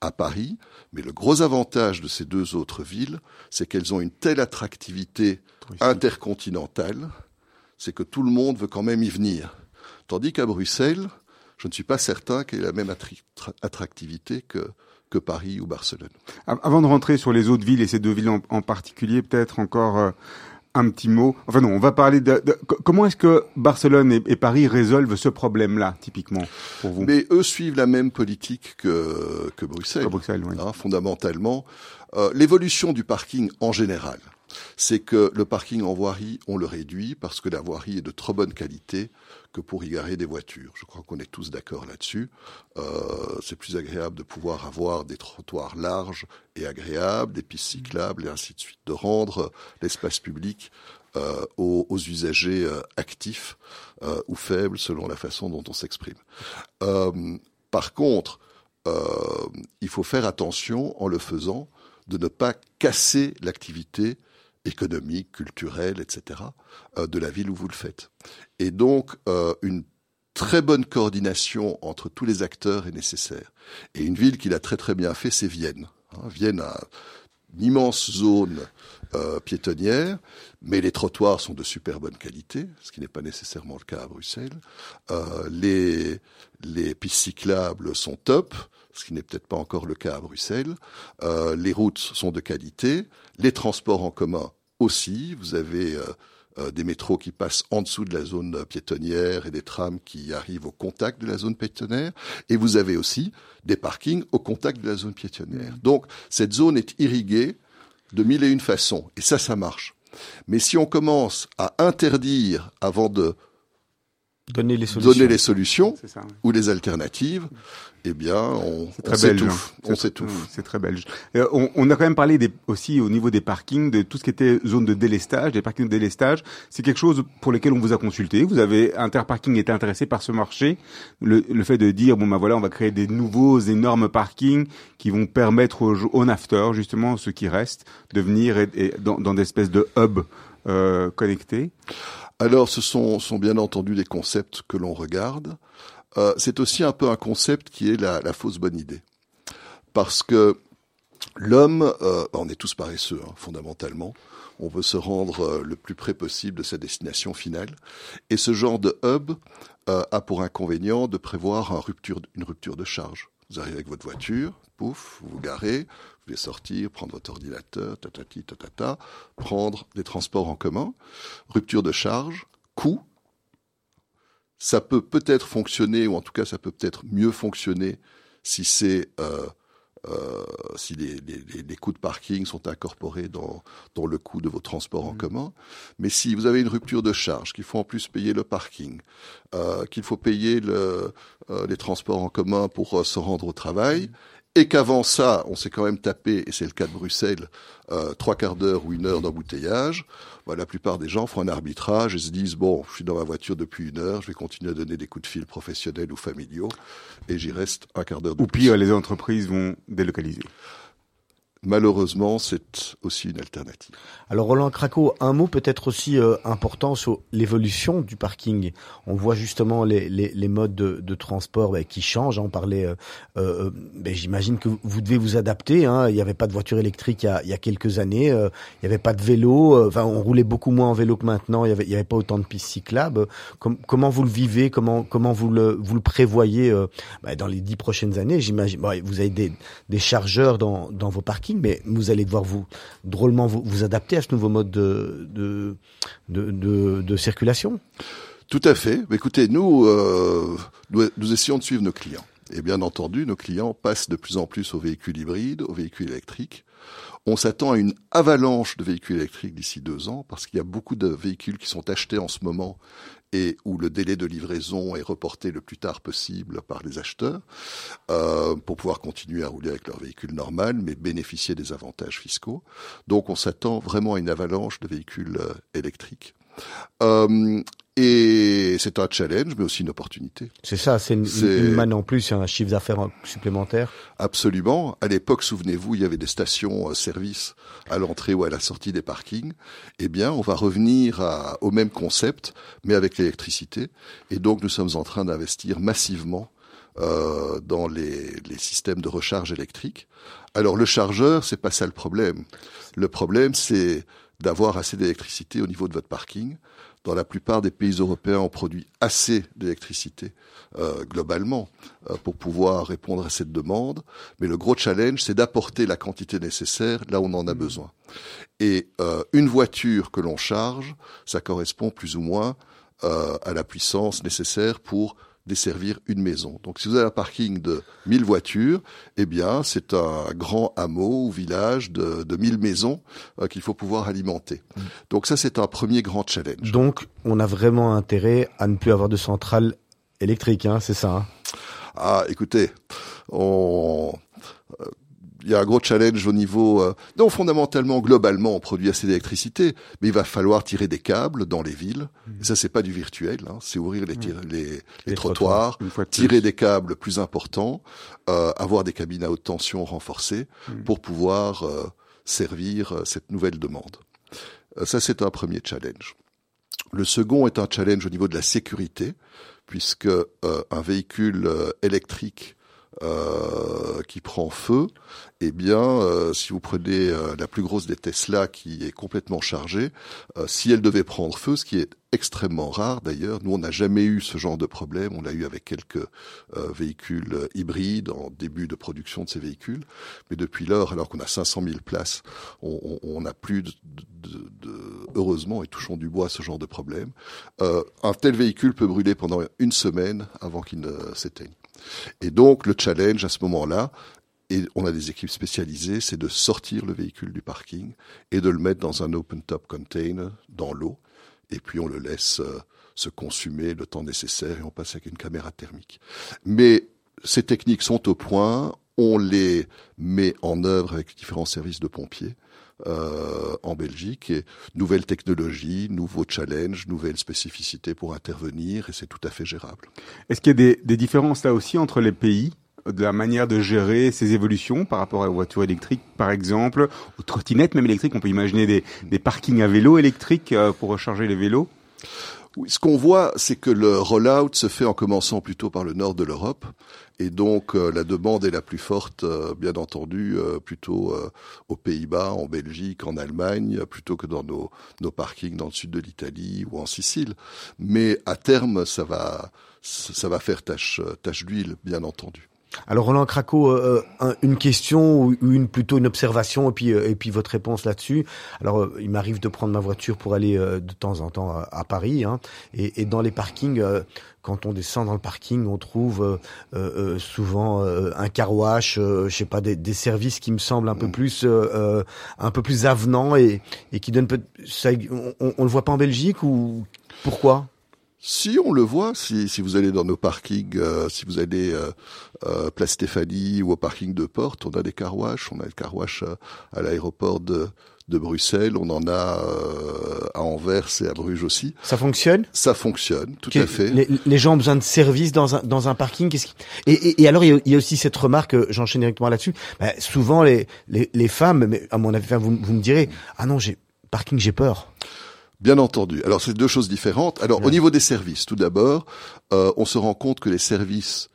à Paris. Mais le gros avantage de ces deux autres villes, c'est qu'elles ont une telle attractivité intercontinentale, c'est que tout le monde veut quand même y venir. Tandis qu'à Bruxelles, je ne suis pas certain qu'elle ait la même attractivité que, que Paris ou Barcelone. Avant de rentrer sur les autres villes et ces deux villes en, en particulier, peut-être encore euh, un petit mot. Enfin non, on va parler de, de comment est-ce que Barcelone et, et, Paris résolvent ce problème-là, typiquement, pour vous? Mais eux suivent la même politique que, que Bruxelles. Que Bruxelles oui. hein, fondamentalement, euh, l'évolution du parking en général, c'est que le parking en voirie, on le réduit parce que la voirie est de trop bonne qualité que pour y garer des voitures. Je crois qu'on est tous d'accord là-dessus. Euh, c'est plus agréable de pouvoir avoir des trottoirs larges et agréables, des pistes cyclables et ainsi de suite, de rendre l'espace public euh, aux, aux, usagers euh, actifs euh, ou faibles selon la façon dont on s'exprime. Euh, par contre, euh, il faut faire attention en le faisant de ne pas casser l'activité économique, culturelle, etc., euh, de la ville où vous le faites. Et donc, euh, une très bonne coordination entre tous les acteurs est nécessaire. Et une ville qui l'a très très bien fait, c'est Vienne. Hein, Vienne a une immense zone euh, piétonnière, mais les trottoirs sont de super bonne qualité, ce qui n'est pas nécessairement le cas à Bruxelles. Euh, les, les pistes cyclables sont top, ce qui n'est peut-être pas encore le cas à Bruxelles. Euh, les routes sont de qualité, les transports en commun aussi. Vous avez euh, euh, des métros qui passent en dessous de la zone piétonnière et des trams qui arrivent au contact de la zone piétonnière. Et vous avez aussi des parkings au contact de la zone piétonnière. Donc cette zone est irriguée de mille et une façons. Et ça, ça marche. Mais si on commence à interdire avant de donner les solutions, donner les solutions ça, oui. ou les alternatives, eh bien, on, on s'étouffe. On s'étouffe. C'est très belge. Euh, on, on, a quand même parlé des, aussi au niveau des parkings, de tout ce qui était zone de délestage, des parkings de délestage. C'est quelque chose pour lequel on vous a consulté. Vous avez Interparking été intéressé par ce marché. Le, le, fait de dire bon ben voilà, on va créer des nouveaux énormes parkings qui vont permettre aux, aux nafteurs, justement ceux qui restent, de venir et, et dans, dans des espèces de hubs euh, connectés. Alors, ce sont, bien entendu des concepts que l'on regarde. Euh, c'est aussi un peu un concept qui est la, fausse bonne idée. Parce que l'homme, euh, on est tous paresseux, hein, fondamentalement. On veut se rendre euh, le plus près possible de sa destination finale. Et ce genre de hub a pour inconvénient de prévoir une rupture de charge. Vous arrivez avec votre voiture, pouf, vous vous garez, vous pouvez sortir, prendre votre ordinateur, tatati, tatata, prendre des transports en commun, rupture de charge, coût, ça peut peut-être fonctionner, ou en tout cas ça peut peut-être mieux fonctionner si c'est euh, euh, si les, les, les, coûts de parking sont incorporés dans, dans le coût de vos transports mmh. en commun. Mais si vous avez une rupture de charge, qu'il faut en plus payer le parking, euh, qu'il faut payer le, euh, les transports en commun pour euh, se rendre au travail, mmh et qu'avant ça, on s'est quand même tapé, et c'est le cas de Bruxelles, euh, trois quarts d'heure ou une heure d'embouteillage, bah, la plupart des gens font un arbitrage et se disent, bon, je suis dans ma voiture depuis une heure, je vais continuer à donner des coups de fil professionnels ou familiaux, et j'y reste un quart d'heure Ou pire, les entreprises vont délocaliser. Malheureusement, c'est aussi une alternative. Alors Roland Craco, un mot peut-être aussi euh, important sur l'évolution du parking. On voit justement les, les, les modes de, de transport bah, qui changent. On parlait, euh, euh, bah, j'imagine que vous devez vous adapter. Hein. Il n'y avait pas de voiture électrique il y a, il y a quelques années. il n'y avait pas de vélo. Enfin, on roulait beaucoup moins en vélo que maintenant. Il n'y avait, avait pas autant de pistes cyclables. comment vous le vivez? Comment comment vous le vous le prévoyez bah, dans les dix prochaines années J'imagine? vous avez des, des chargeurs dans dans vos parkings, mais vous allez devoir vous drôlement vous, adapter à ce nouveau mode de, de, de, circulation Tout à fait. Écoutez, euh, nous, nous essayons de suivre nos clients. Et bien entendu, nos clients passent de plus en plus aux véhicules hybrides, aux véhicules électriques. On s'attend à une avalanche de véhicules électriques d'ici deux ans parce qu'il y a beaucoup de véhicules qui sont achetés en ce moment et où le délai de livraison est reporté le plus tard possible par les acheteurs euh, pour pouvoir continuer à rouler avec leur véhicule normal, mais bénéficier des avantages fiscaux. Donc on s'attend vraiment à une avalanche de véhicules euh, électriques. Euh, et c'est un challenge, mais aussi une opportunité. C'est ça, c'est une, une, manne en plus, un chiffre d'affaires supplémentaire. Absolument. À l'époque, souvenez-vous, il y avait des stations-service euh, à l'entrée ou à la sortie des parkings. Eh bien, on va revenir à, au même concept, mais avec l'électricité. Et donc, nous sommes en train d'investir massivement euh, dans les, les, systèmes de recharge électrique. Alors, le chargeur, c'est pas ça le problème. Le problème, c'est d'avoir assez d'électricité au niveau de votre parking dans la plupart des pays européens, on produit assez d'électricité euh, globalement euh, pour pouvoir répondre à cette demande. Mais le gros challenge, c'est d'apporter la quantité nécessaire là où on en a mmh. besoin. Et euh, une voiture que l'on charge, ça correspond plus ou moins à la puissance nécessaire pour desservir une maison. Donc si vous avez un parking de 1000 voitures, eh bien c'est un grand hameau ou village de, de 1000 maisons euh, qu'il faut pouvoir alimenter. Mm. Donc ça c'est un premier grand challenge. Donc on a vraiment intérêt à ne plus avoir de centrale électrique, hein, c'est ça hein? Ah écoutez, on il y a un gros challenge au niveau. Euh, non, fondamentalement, globalement, on produit assez d'électricité, mais il va falloir tirer des câbles dans les villes. Mmh. Et ça, c'est pas du virtuel, hein, c'est ouvrir les, mmh. les, les, trottoirs, tirer des câbles plus importants, euh, avoir des cabines à haute tension renforcées mmh. pour pouvoir euh, servir euh, cette nouvelle demande. Euh, ça, c'est un premier challenge. Le second est un challenge au niveau de la sécurité, puisque un véhicule électrique euh, qui prend feu, eh bien, euh, si vous prenez euh, la plus grosse des Tesla qui est complètement chargée, si elle devait prendre feu, ce qui est extrêmement rare d'ailleurs, nous on n'a jamais eu ce genre de problème, on l'a eu avec quelques véhicules hybrides en début de production de ces véhicules, mais depuis lors, alors qu'on a 500 000 places, on n'a plus de, de, de, heureusement, et touchons du bois, ce genre de problème. un tel véhicule peut brûler pendant une semaine avant qu'il ne s'éteigne. Et donc le challenge à ce moment-là, et on a des équipes spécialisées, c'est de sortir le véhicule du parking et de le mettre dans un open top container dans l'eau, et puis on le laisse euh, se consumer le temps nécessaire et on passe avec une caméra thermique. Mais ces techniques sont au point, on les met en œuvre avec différents services de pompiers. Euh, en Belgique. Et nouvelles technologies, nouveaux challenges, nouvelles spécificités pour intervenir, et c'est tout à fait gérable. Est-ce qu'il y a des, des différences là aussi entre les pays de la manière de gérer ces évolutions par rapport aux voitures électriques, par exemple, aux trottinettes même électriques? On peut imaginer des, des parkings à vélo électriques euh, pour recharger les vélos. Oui, ce qu'on voit, c'est que le rollout se fait en commençant plutôt par le nord de l'Europe, et donc euh, la demande est la plus forte, euh, bien entendu, euh, plutôt aux Pays-Bas, en Belgique, en Allemagne, plutôt que dans nos, nos parkings dans le sud de l'Italie ou en Sicile. Mais à terme, ça va, ça va faire tâche, tâche d'huile, bien entendu. Alors Roland Craco, euh, une question ou une plutôt une observation et puis euh, et puis votre réponse là-dessus. Alors euh, il m'arrive de prendre ma voiture pour aller de temps en temps à, Paris hein, et, et, dans les parkings. quand on descend dans le parking, on trouve souvent un carouage, je sais pas, des, des, services qui me semblent un peu mm. plus, un peu plus avenants et, et qui donnent. Ça, on, on le voit pas en Belgique ou pourquoi? Si on le voit, si, si vous allez dans nos parkings, euh, si vous allez euh, euh, Place Stéphanie ou au parking de Porte, on a des carwash, on a le carwash à l'aéroport de, de Bruxelles, on en a à Anvers et à Bruges aussi. Ça fonctionne? Ça fonctionne, tout à fait. Les, gens ont besoin de services dans un, dans un parking? Qui... Et, et, et, alors, il y, a, aussi cette remarque, j'enchaîne directement là-dessus. Bah, souvent, les, les, les, femmes, mais à mon avis, vous, vous me direz, ah non, j'ai parking, j'ai peur. Bien entendu. Alors, c'est deux choses différentes. Alors, au niveau des services, tout d'abord, euh, on se rend compte que les services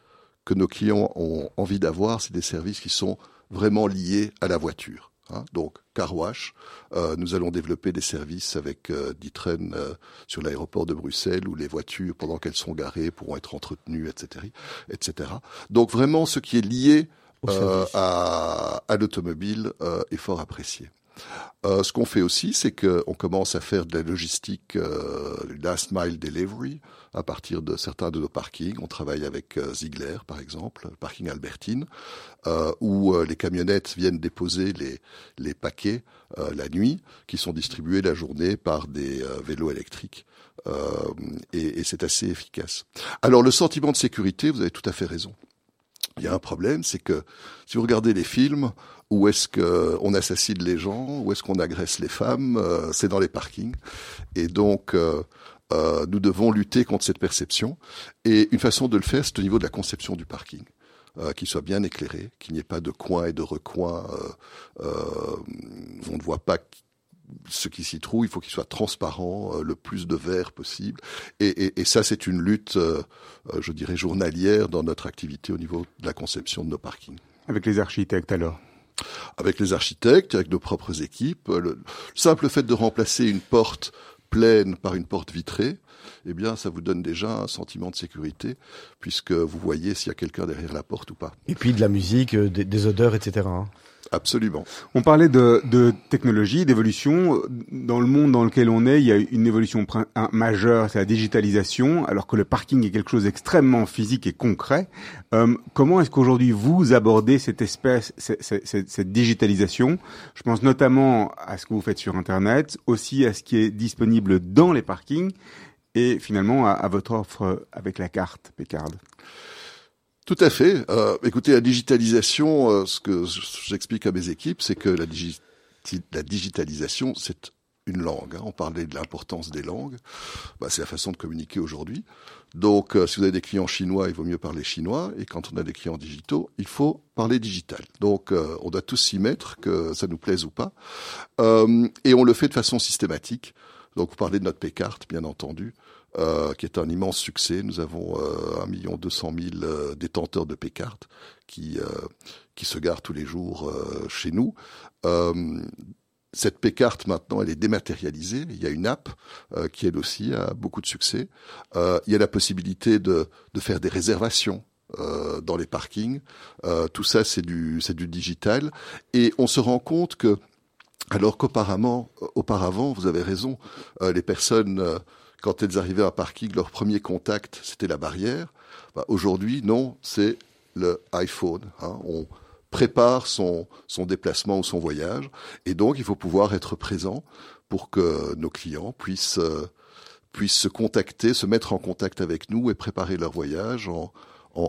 que nos clients ont envie d'avoir, c'est des services qui sont vraiment liés à la voiture. Hein. Donc, car wash, euh, nous allons développer des services avec euh, d'Itren euh, sur l'aéroport de Bruxelles où les voitures, pendant qu'elles sont garées, pourront être entretenues, etc., etc. Donc, vraiment, ce qui est lié euh, à, à l'automobile est fort apprécié. Euh, ce qu'on fait aussi, c'est qu'on commence à faire de la logistique euh, last mile delivery à partir de certains de nos parkings. On travaille avec euh, Ziegler, par exemple, parking Albertine, euh, où les camionnettes viennent déposer les, les paquets la nuit, qui sont distribués la journée par des vélos électriques. et, et c'est assez efficace. Alors le sentiment de sécurité, vous avez tout à fait raison. Il y a un problème, c'est que si vous regardez les films, où est-ce qu'on assassine les gens, où est-ce qu'on agresse les femmes, euh, c'est dans les parkings. Et donc, euh, euh, nous devons lutter contre cette perception. Et une façon de le faire, c'est au niveau de la conception du parking. Euh, qu'il soit bien éclairé, qu'il n'y ait pas de coins et de recoins. on ne voit pas ce qui s'y trouve, il faut qu'il soit transparent, le plus de verre possible. Et, et, et ça, c'est une lutte, je dirais, journalière dans notre activité au niveau de la conception de nos parkings. Avec les architectes alors? Avec les architectes, avec nos propres équipes. Le simple fait de remplacer une porte pleine par une porte vitrée, eh bien, ça vous donne déjà un sentiment de sécurité, puisque vous voyez s'il y a quelqu'un derrière la porte ou pas. Et puis de la musique, euh, des, odeurs, etc. Absolument. On parlait de, de technologie, d'évolution. Dans le monde dans lequel on est, il y a une évolution majeure, c'est la digitalisation, alors que le parking est quelque chose d'extrêmement physique et concret. Euh, comment est-ce qu'aujourd'hui vous abordez cette espèce, cette, cette, cette, digitalisation? Je pense notamment à ce que vous faites sur Internet, aussi à ce qui est disponible dans les parkings, et finalement à, à votre offre avec la carte Pécard. Tout à fait. Euh, écoutez, la digitalisation, euh, ce que j'explique à mes équipes, c'est que la, digitalisation, c'est une langue. Hein. On parlait de l'importance des langues. Bah, c'est la façon de communiquer aujourd'hui. Donc, euh, si vous avez des clients chinois, il vaut mieux parler chinois. Et quand on a des clients digitaux, il faut parler digital. Donc, euh, on doit tous s'y mettre, que ça nous plaise ou pas. Euh, et on le fait de façon systématique. Donc, vous parlez de notre P-carte, bien entendu. Euh, qui est un immense succès. Nous avons euh, 1 million 200 000 euh, détenteurs de P-Card qui, qui se garent tous les jours chez nous. cette P-Carte, maintenant, elle est dématérialisée. Il y a une app qui, elle aussi, a beaucoup de succès. il y a la possibilité de, de faire des réservations dans les parkings. Tout ça, c'est du, c'est du digital. Et on se rend compte que, alors qu'auparavant, auparavant, vous avez raison, les personnes quand elles arrivaient à un parking, leur premier contact, c'était la barrière. Bah, Aujourd'hui, non, c'est le iPhone. Hein. On prépare son, son déplacement ou son voyage. Et donc, il faut pouvoir être présent pour que nos clients puissent, euh, puissent se contacter, se mettre en contact avec nous et préparer leur voyage en,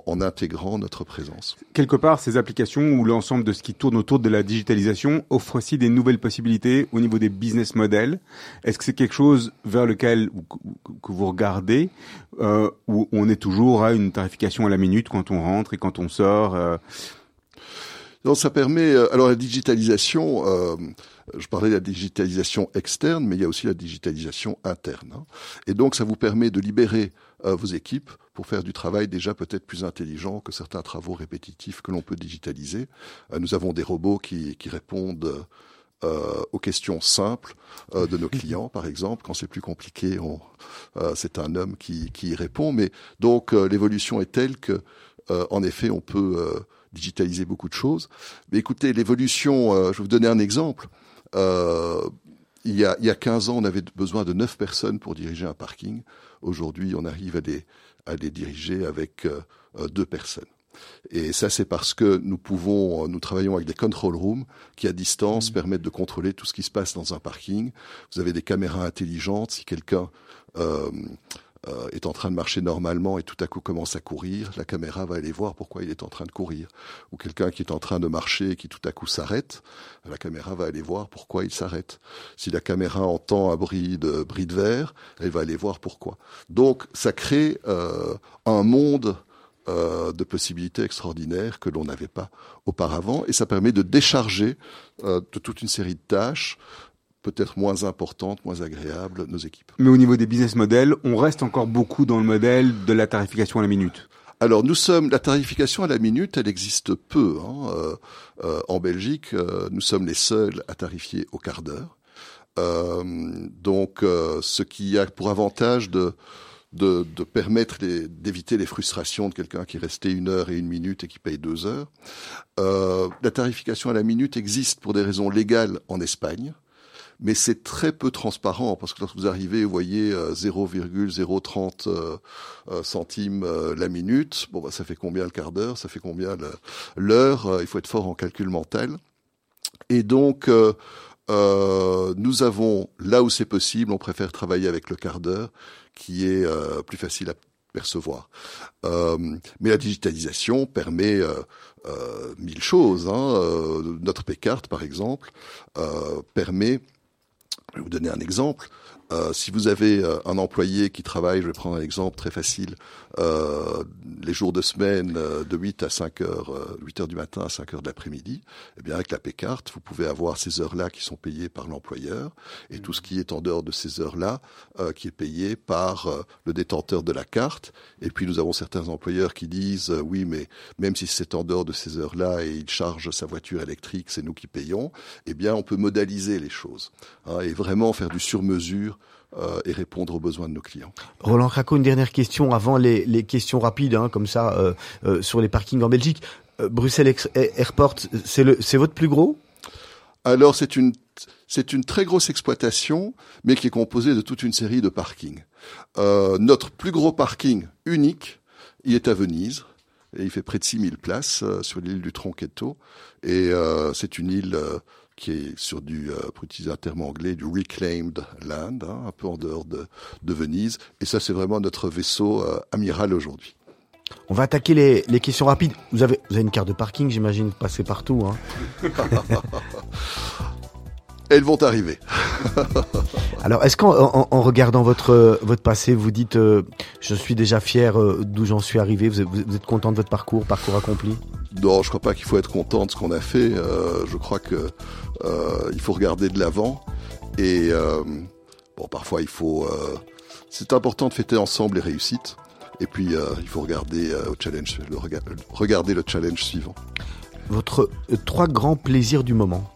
en, intégrant notre présence. Quelque part, ces applications ou l'ensemble de ce qui tourne autour de la digitalisation offre aussi des nouvelles possibilités au niveau des business models. Est-ce que c'est quelque chose vers lequel que vous regardez euh, où on est toujours à une tarification à la minute quand on rentre et quand on sort euh... Donc ça permet euh, alors la digitalisation. Euh, je parlais de la digitalisation externe, mais il y a aussi la digitalisation interne. Hein. Et donc ça vous permet de libérer euh, vos équipes pour faire du travail déjà peut-être plus intelligent que certains travaux répétitifs que l'on peut digitaliser. Euh, nous avons des robots qui, qui répondent euh, aux questions simples euh, de nos clients, par exemple. Quand c'est plus compliqué, on, c'est un homme qui, qui y répond. Mais donc l'évolution est telle que, en effet, on peut digitaliser beaucoup de choses. Mais écoutez, l'évolution, je vais vous donner un exemple. il, y a, il y a 15 ans, on avait besoin de 9 personnes pour diriger un parking. Aujourd'hui, on arrive à les, à les diriger avec euh, euh, deux personnes. Et ça, c'est parce que nous pouvons, euh, nous travaillons avec des control rooms qui, à distance, mmh. permettent de contrôler tout ce qui se passe dans un parking. Vous avez des caméras intelligentes. Si quelqu'un euh, euh, est en train de marcher normalement et tout à coup commence à courir, la caméra va aller voir pourquoi il est en train de courir. Ou quelqu'un qui est en train de marcher et qui tout à coup s'arrête, la caméra va aller voir pourquoi il s'arrête. Si la caméra entend un bruit de bruit de verre, elle va aller voir pourquoi. Donc ça crée euh, un monde euh, de possibilités extraordinaires que l'on n'avait pas auparavant et ça permet de décharger euh, de toute une série de tâches peut-être moins importantes, moins agréables, nos équipes. Mais au niveau des business models, on reste encore beaucoup dans le modèle de la tarification à la minute. Alors nous sommes la tarification à la minute, elle existe peu hein. euh, euh, en Belgique. Euh, nous sommes les seuls à tarifier au quart d'heure. Euh, donc ce qui a pour avantage de de, de permettre d'éviter les frustrations de quelqu'un qui est resté une heure et une minute et qui paye deux heures. Euh, la tarification à la minute existe pour des raisons légales en Espagne, mais c'est très peu transparent parce que lorsque vous arrivez, vous voyez euh, 0,030 euh, euh, centimes euh, la minute. Bon, bah, ça fait combien le quart d'heure? Ça fait combien l'heure? Il faut être fort en calcul mental. Et donc, euh, nous avons, là où c'est possible, on préfère travailler avec le quart d'heure, qui est euh, plus facile à percevoir. Mais la digitalisation permet mille choses. Hein. Notre P-carte, par exemple, permet, je vais vous donner un exemple, euh, si vous avez euh, un employé qui travaille, je vais prendre un exemple très facile, euh, les jours de semaine euh, de 8 à 5 heures, euh, 8 heures du matin à 5 heures de l'après-midi, eh bien avec la P-carte, vous pouvez avoir ces heures-là qui sont payées par l'employeur et tout ce qui est en dehors de ces heures-là euh, qui est payé par euh, le détenteur de la carte. Et puis nous avons certains employeurs qui disent euh, oui, mais même si c'est en dehors de ces heures-là et il charge sa voiture électrique, c'est nous qui payons. Eh bien, on peut modaliser les choses hein, et vraiment faire du sur-mesure euh, et répondre aux besoins de nos clients. Roland Craco, une dernière question avant les, les questions rapides, hein, comme ça, euh, euh, sur les parkings en Belgique. Euh, Bruxelles Airport, c'est le, c'est votre plus gros? Alors c'est une c'est une très grosse exploitation, mais qui est composée de toute une série de parkings. Euh, notre plus gros parking unique, il est à Venise. Et il fait près de 6000 places euh, sur l'île du Tronchetto. Et euh, c'est une île euh, qui est sur du, euh, pour utiliser un terme anglais, du reclaimed land, hein, un peu en dehors de, de Venise. Et ça, c'est vraiment notre vaisseau euh, amiral aujourd'hui. On va attaquer les, les questions rapides. Vous avez, vous avez une carte de parking, j'imagine, vous passez partout. Hein. Elles vont arriver. Alors, est-ce qu'en en, en regardant votre votre passé, vous dites, euh, je suis déjà fier euh, d'où j'en suis arrivé. Vous êtes content de votre parcours, parcours accompli? Non, je crois pas qu'il faut être content de ce qu'on a fait. Euh, je crois que euh, il faut regarder de l'avant et euh, bon, parfois il faut. euh, c'est important de fêter ensemble les réussites. Et puis euh, il faut regarder euh, au challenge, le rega- regarder le challenge suivant. Votre trois grands plaisirs du moment.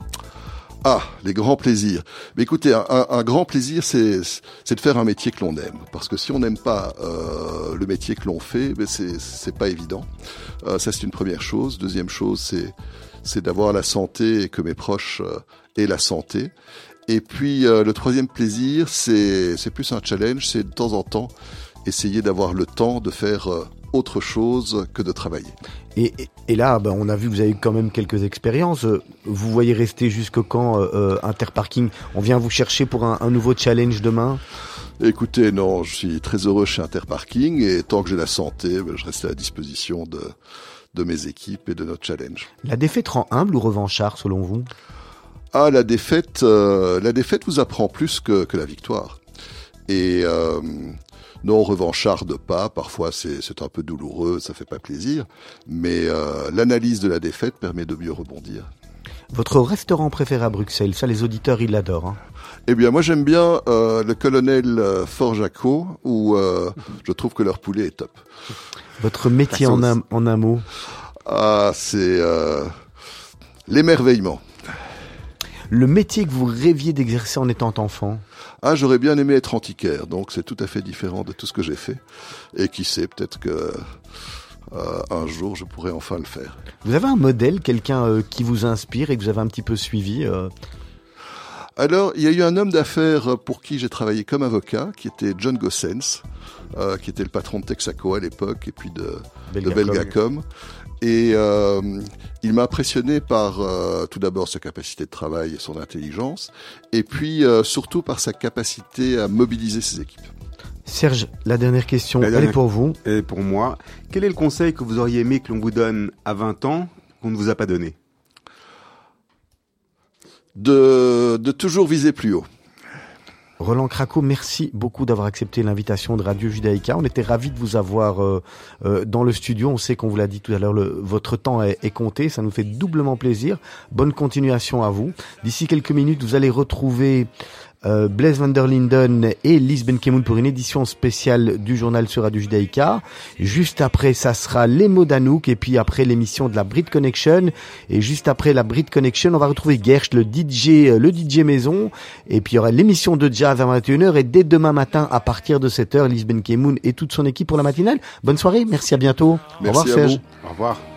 Ah, les grands plaisirs. Mais écoutez, un, grand plaisir, c'est de faire un métier que l'on aime. Parce que si on n'aime pas euh, le métier que l'on fait, ben c'est pas évident. Euh, ça, c'est une première chose. Deuxième chose, c'est d'avoir la santé et que mes proches euh, aient la santé. Et puis euh, le troisième plaisir, c'est c'est plus un challenge, c'est de temps en temps essayer d'avoir le temps de faire euh, autre chose que de travailler. Et, et, et là, ben, on a vu que vous avez eu quand même quelques expériences. Euh, Vous voyez rester jusque quand euh, euh, Interparking? On vient vous chercher pour un, un nouveau challenge demain? Écoutez, non, je suis très heureux chez Interparking et tant que j'ai la santé, ben, je reste à la disposition de, de mes équipes et de notre challenge. La défaite rend humble ou revanchard selon vous? Ah, la défaite, euh, la défaite vous apprend plus que, que la victoire. Et euh, non, revancharde pas. Parfois, c'est c'est un peu douloureux, ça fait pas plaisir. Mais euh, l'analyse de la défaite permet de mieux rebondir. Votre restaurant préféré à Bruxelles, ça les auditeurs ils l'adorent. Hein. Eh bien, moi j'aime bien euh, le colonel euh, Fort où euh, je trouve que leur poulet est top. Votre métier en un, en un mot Ah, c'est euh, l'émerveillement. Le métier que vous rêviez d'exercer en étant enfant? Ah, j'aurais bien aimé être antiquaire, donc c'est tout à fait différent de tout ce que j'ai fait. Et qui sait, peut-être que euh, un jour je pourrais enfin le faire. Vous avez un modèle, quelqu'un euh, qui vous inspire et que vous avez un petit peu suivi euh, Alors, il y a eu un homme d'affaires pour qui j'ai travaillé comme avocat, qui était John Gossens, euh, qui était le patron de Texaco à l'époque, et puis de, de Belgacom. Et euh, il m'a impressionné par euh, tout d'abord sa capacité de travail et son intelligence, et puis euh, surtout par sa capacité à mobiliser ses équipes. Serge, la dernière question, La elle est pour vous. Et pour moi, quel est le conseil que vous auriez aimé que l'on vous donne à 20 ans qu'on ne vous a pas donné? De, de toujours viser plus haut. Roland Craco, merci beaucoup d'avoir accepté l'invitation de Radio Judaïka. On était ravis de vous avoir euh, euh, dans le studio. On sait qu'on vous l'a dit tout à l'heure, votre temps est compté. Ça nous fait doublement plaisir. Bonne continuation à vous. D'ici quelques minutes, vous allez retrouver euh, Blaise van der Linden et Lise Benkemoun pour une édition spéciale du journal sur Radio Judaïka. Juste après, ça sera les mots d'Anouk et puis après l'émission de la Brit Connection. Et juste après la Brit Connection, on va retrouver Gersh, le DJ, euh, le DJ maison. Et puis il y aura l'émission de jazz à 21h et dès demain matin à partir de 7h, Lise Benkemoun et toute son équipe pour la matinale. Bonne soirée, merci à bientôt. Au Merci revoir à Serge. vous. Au revoir.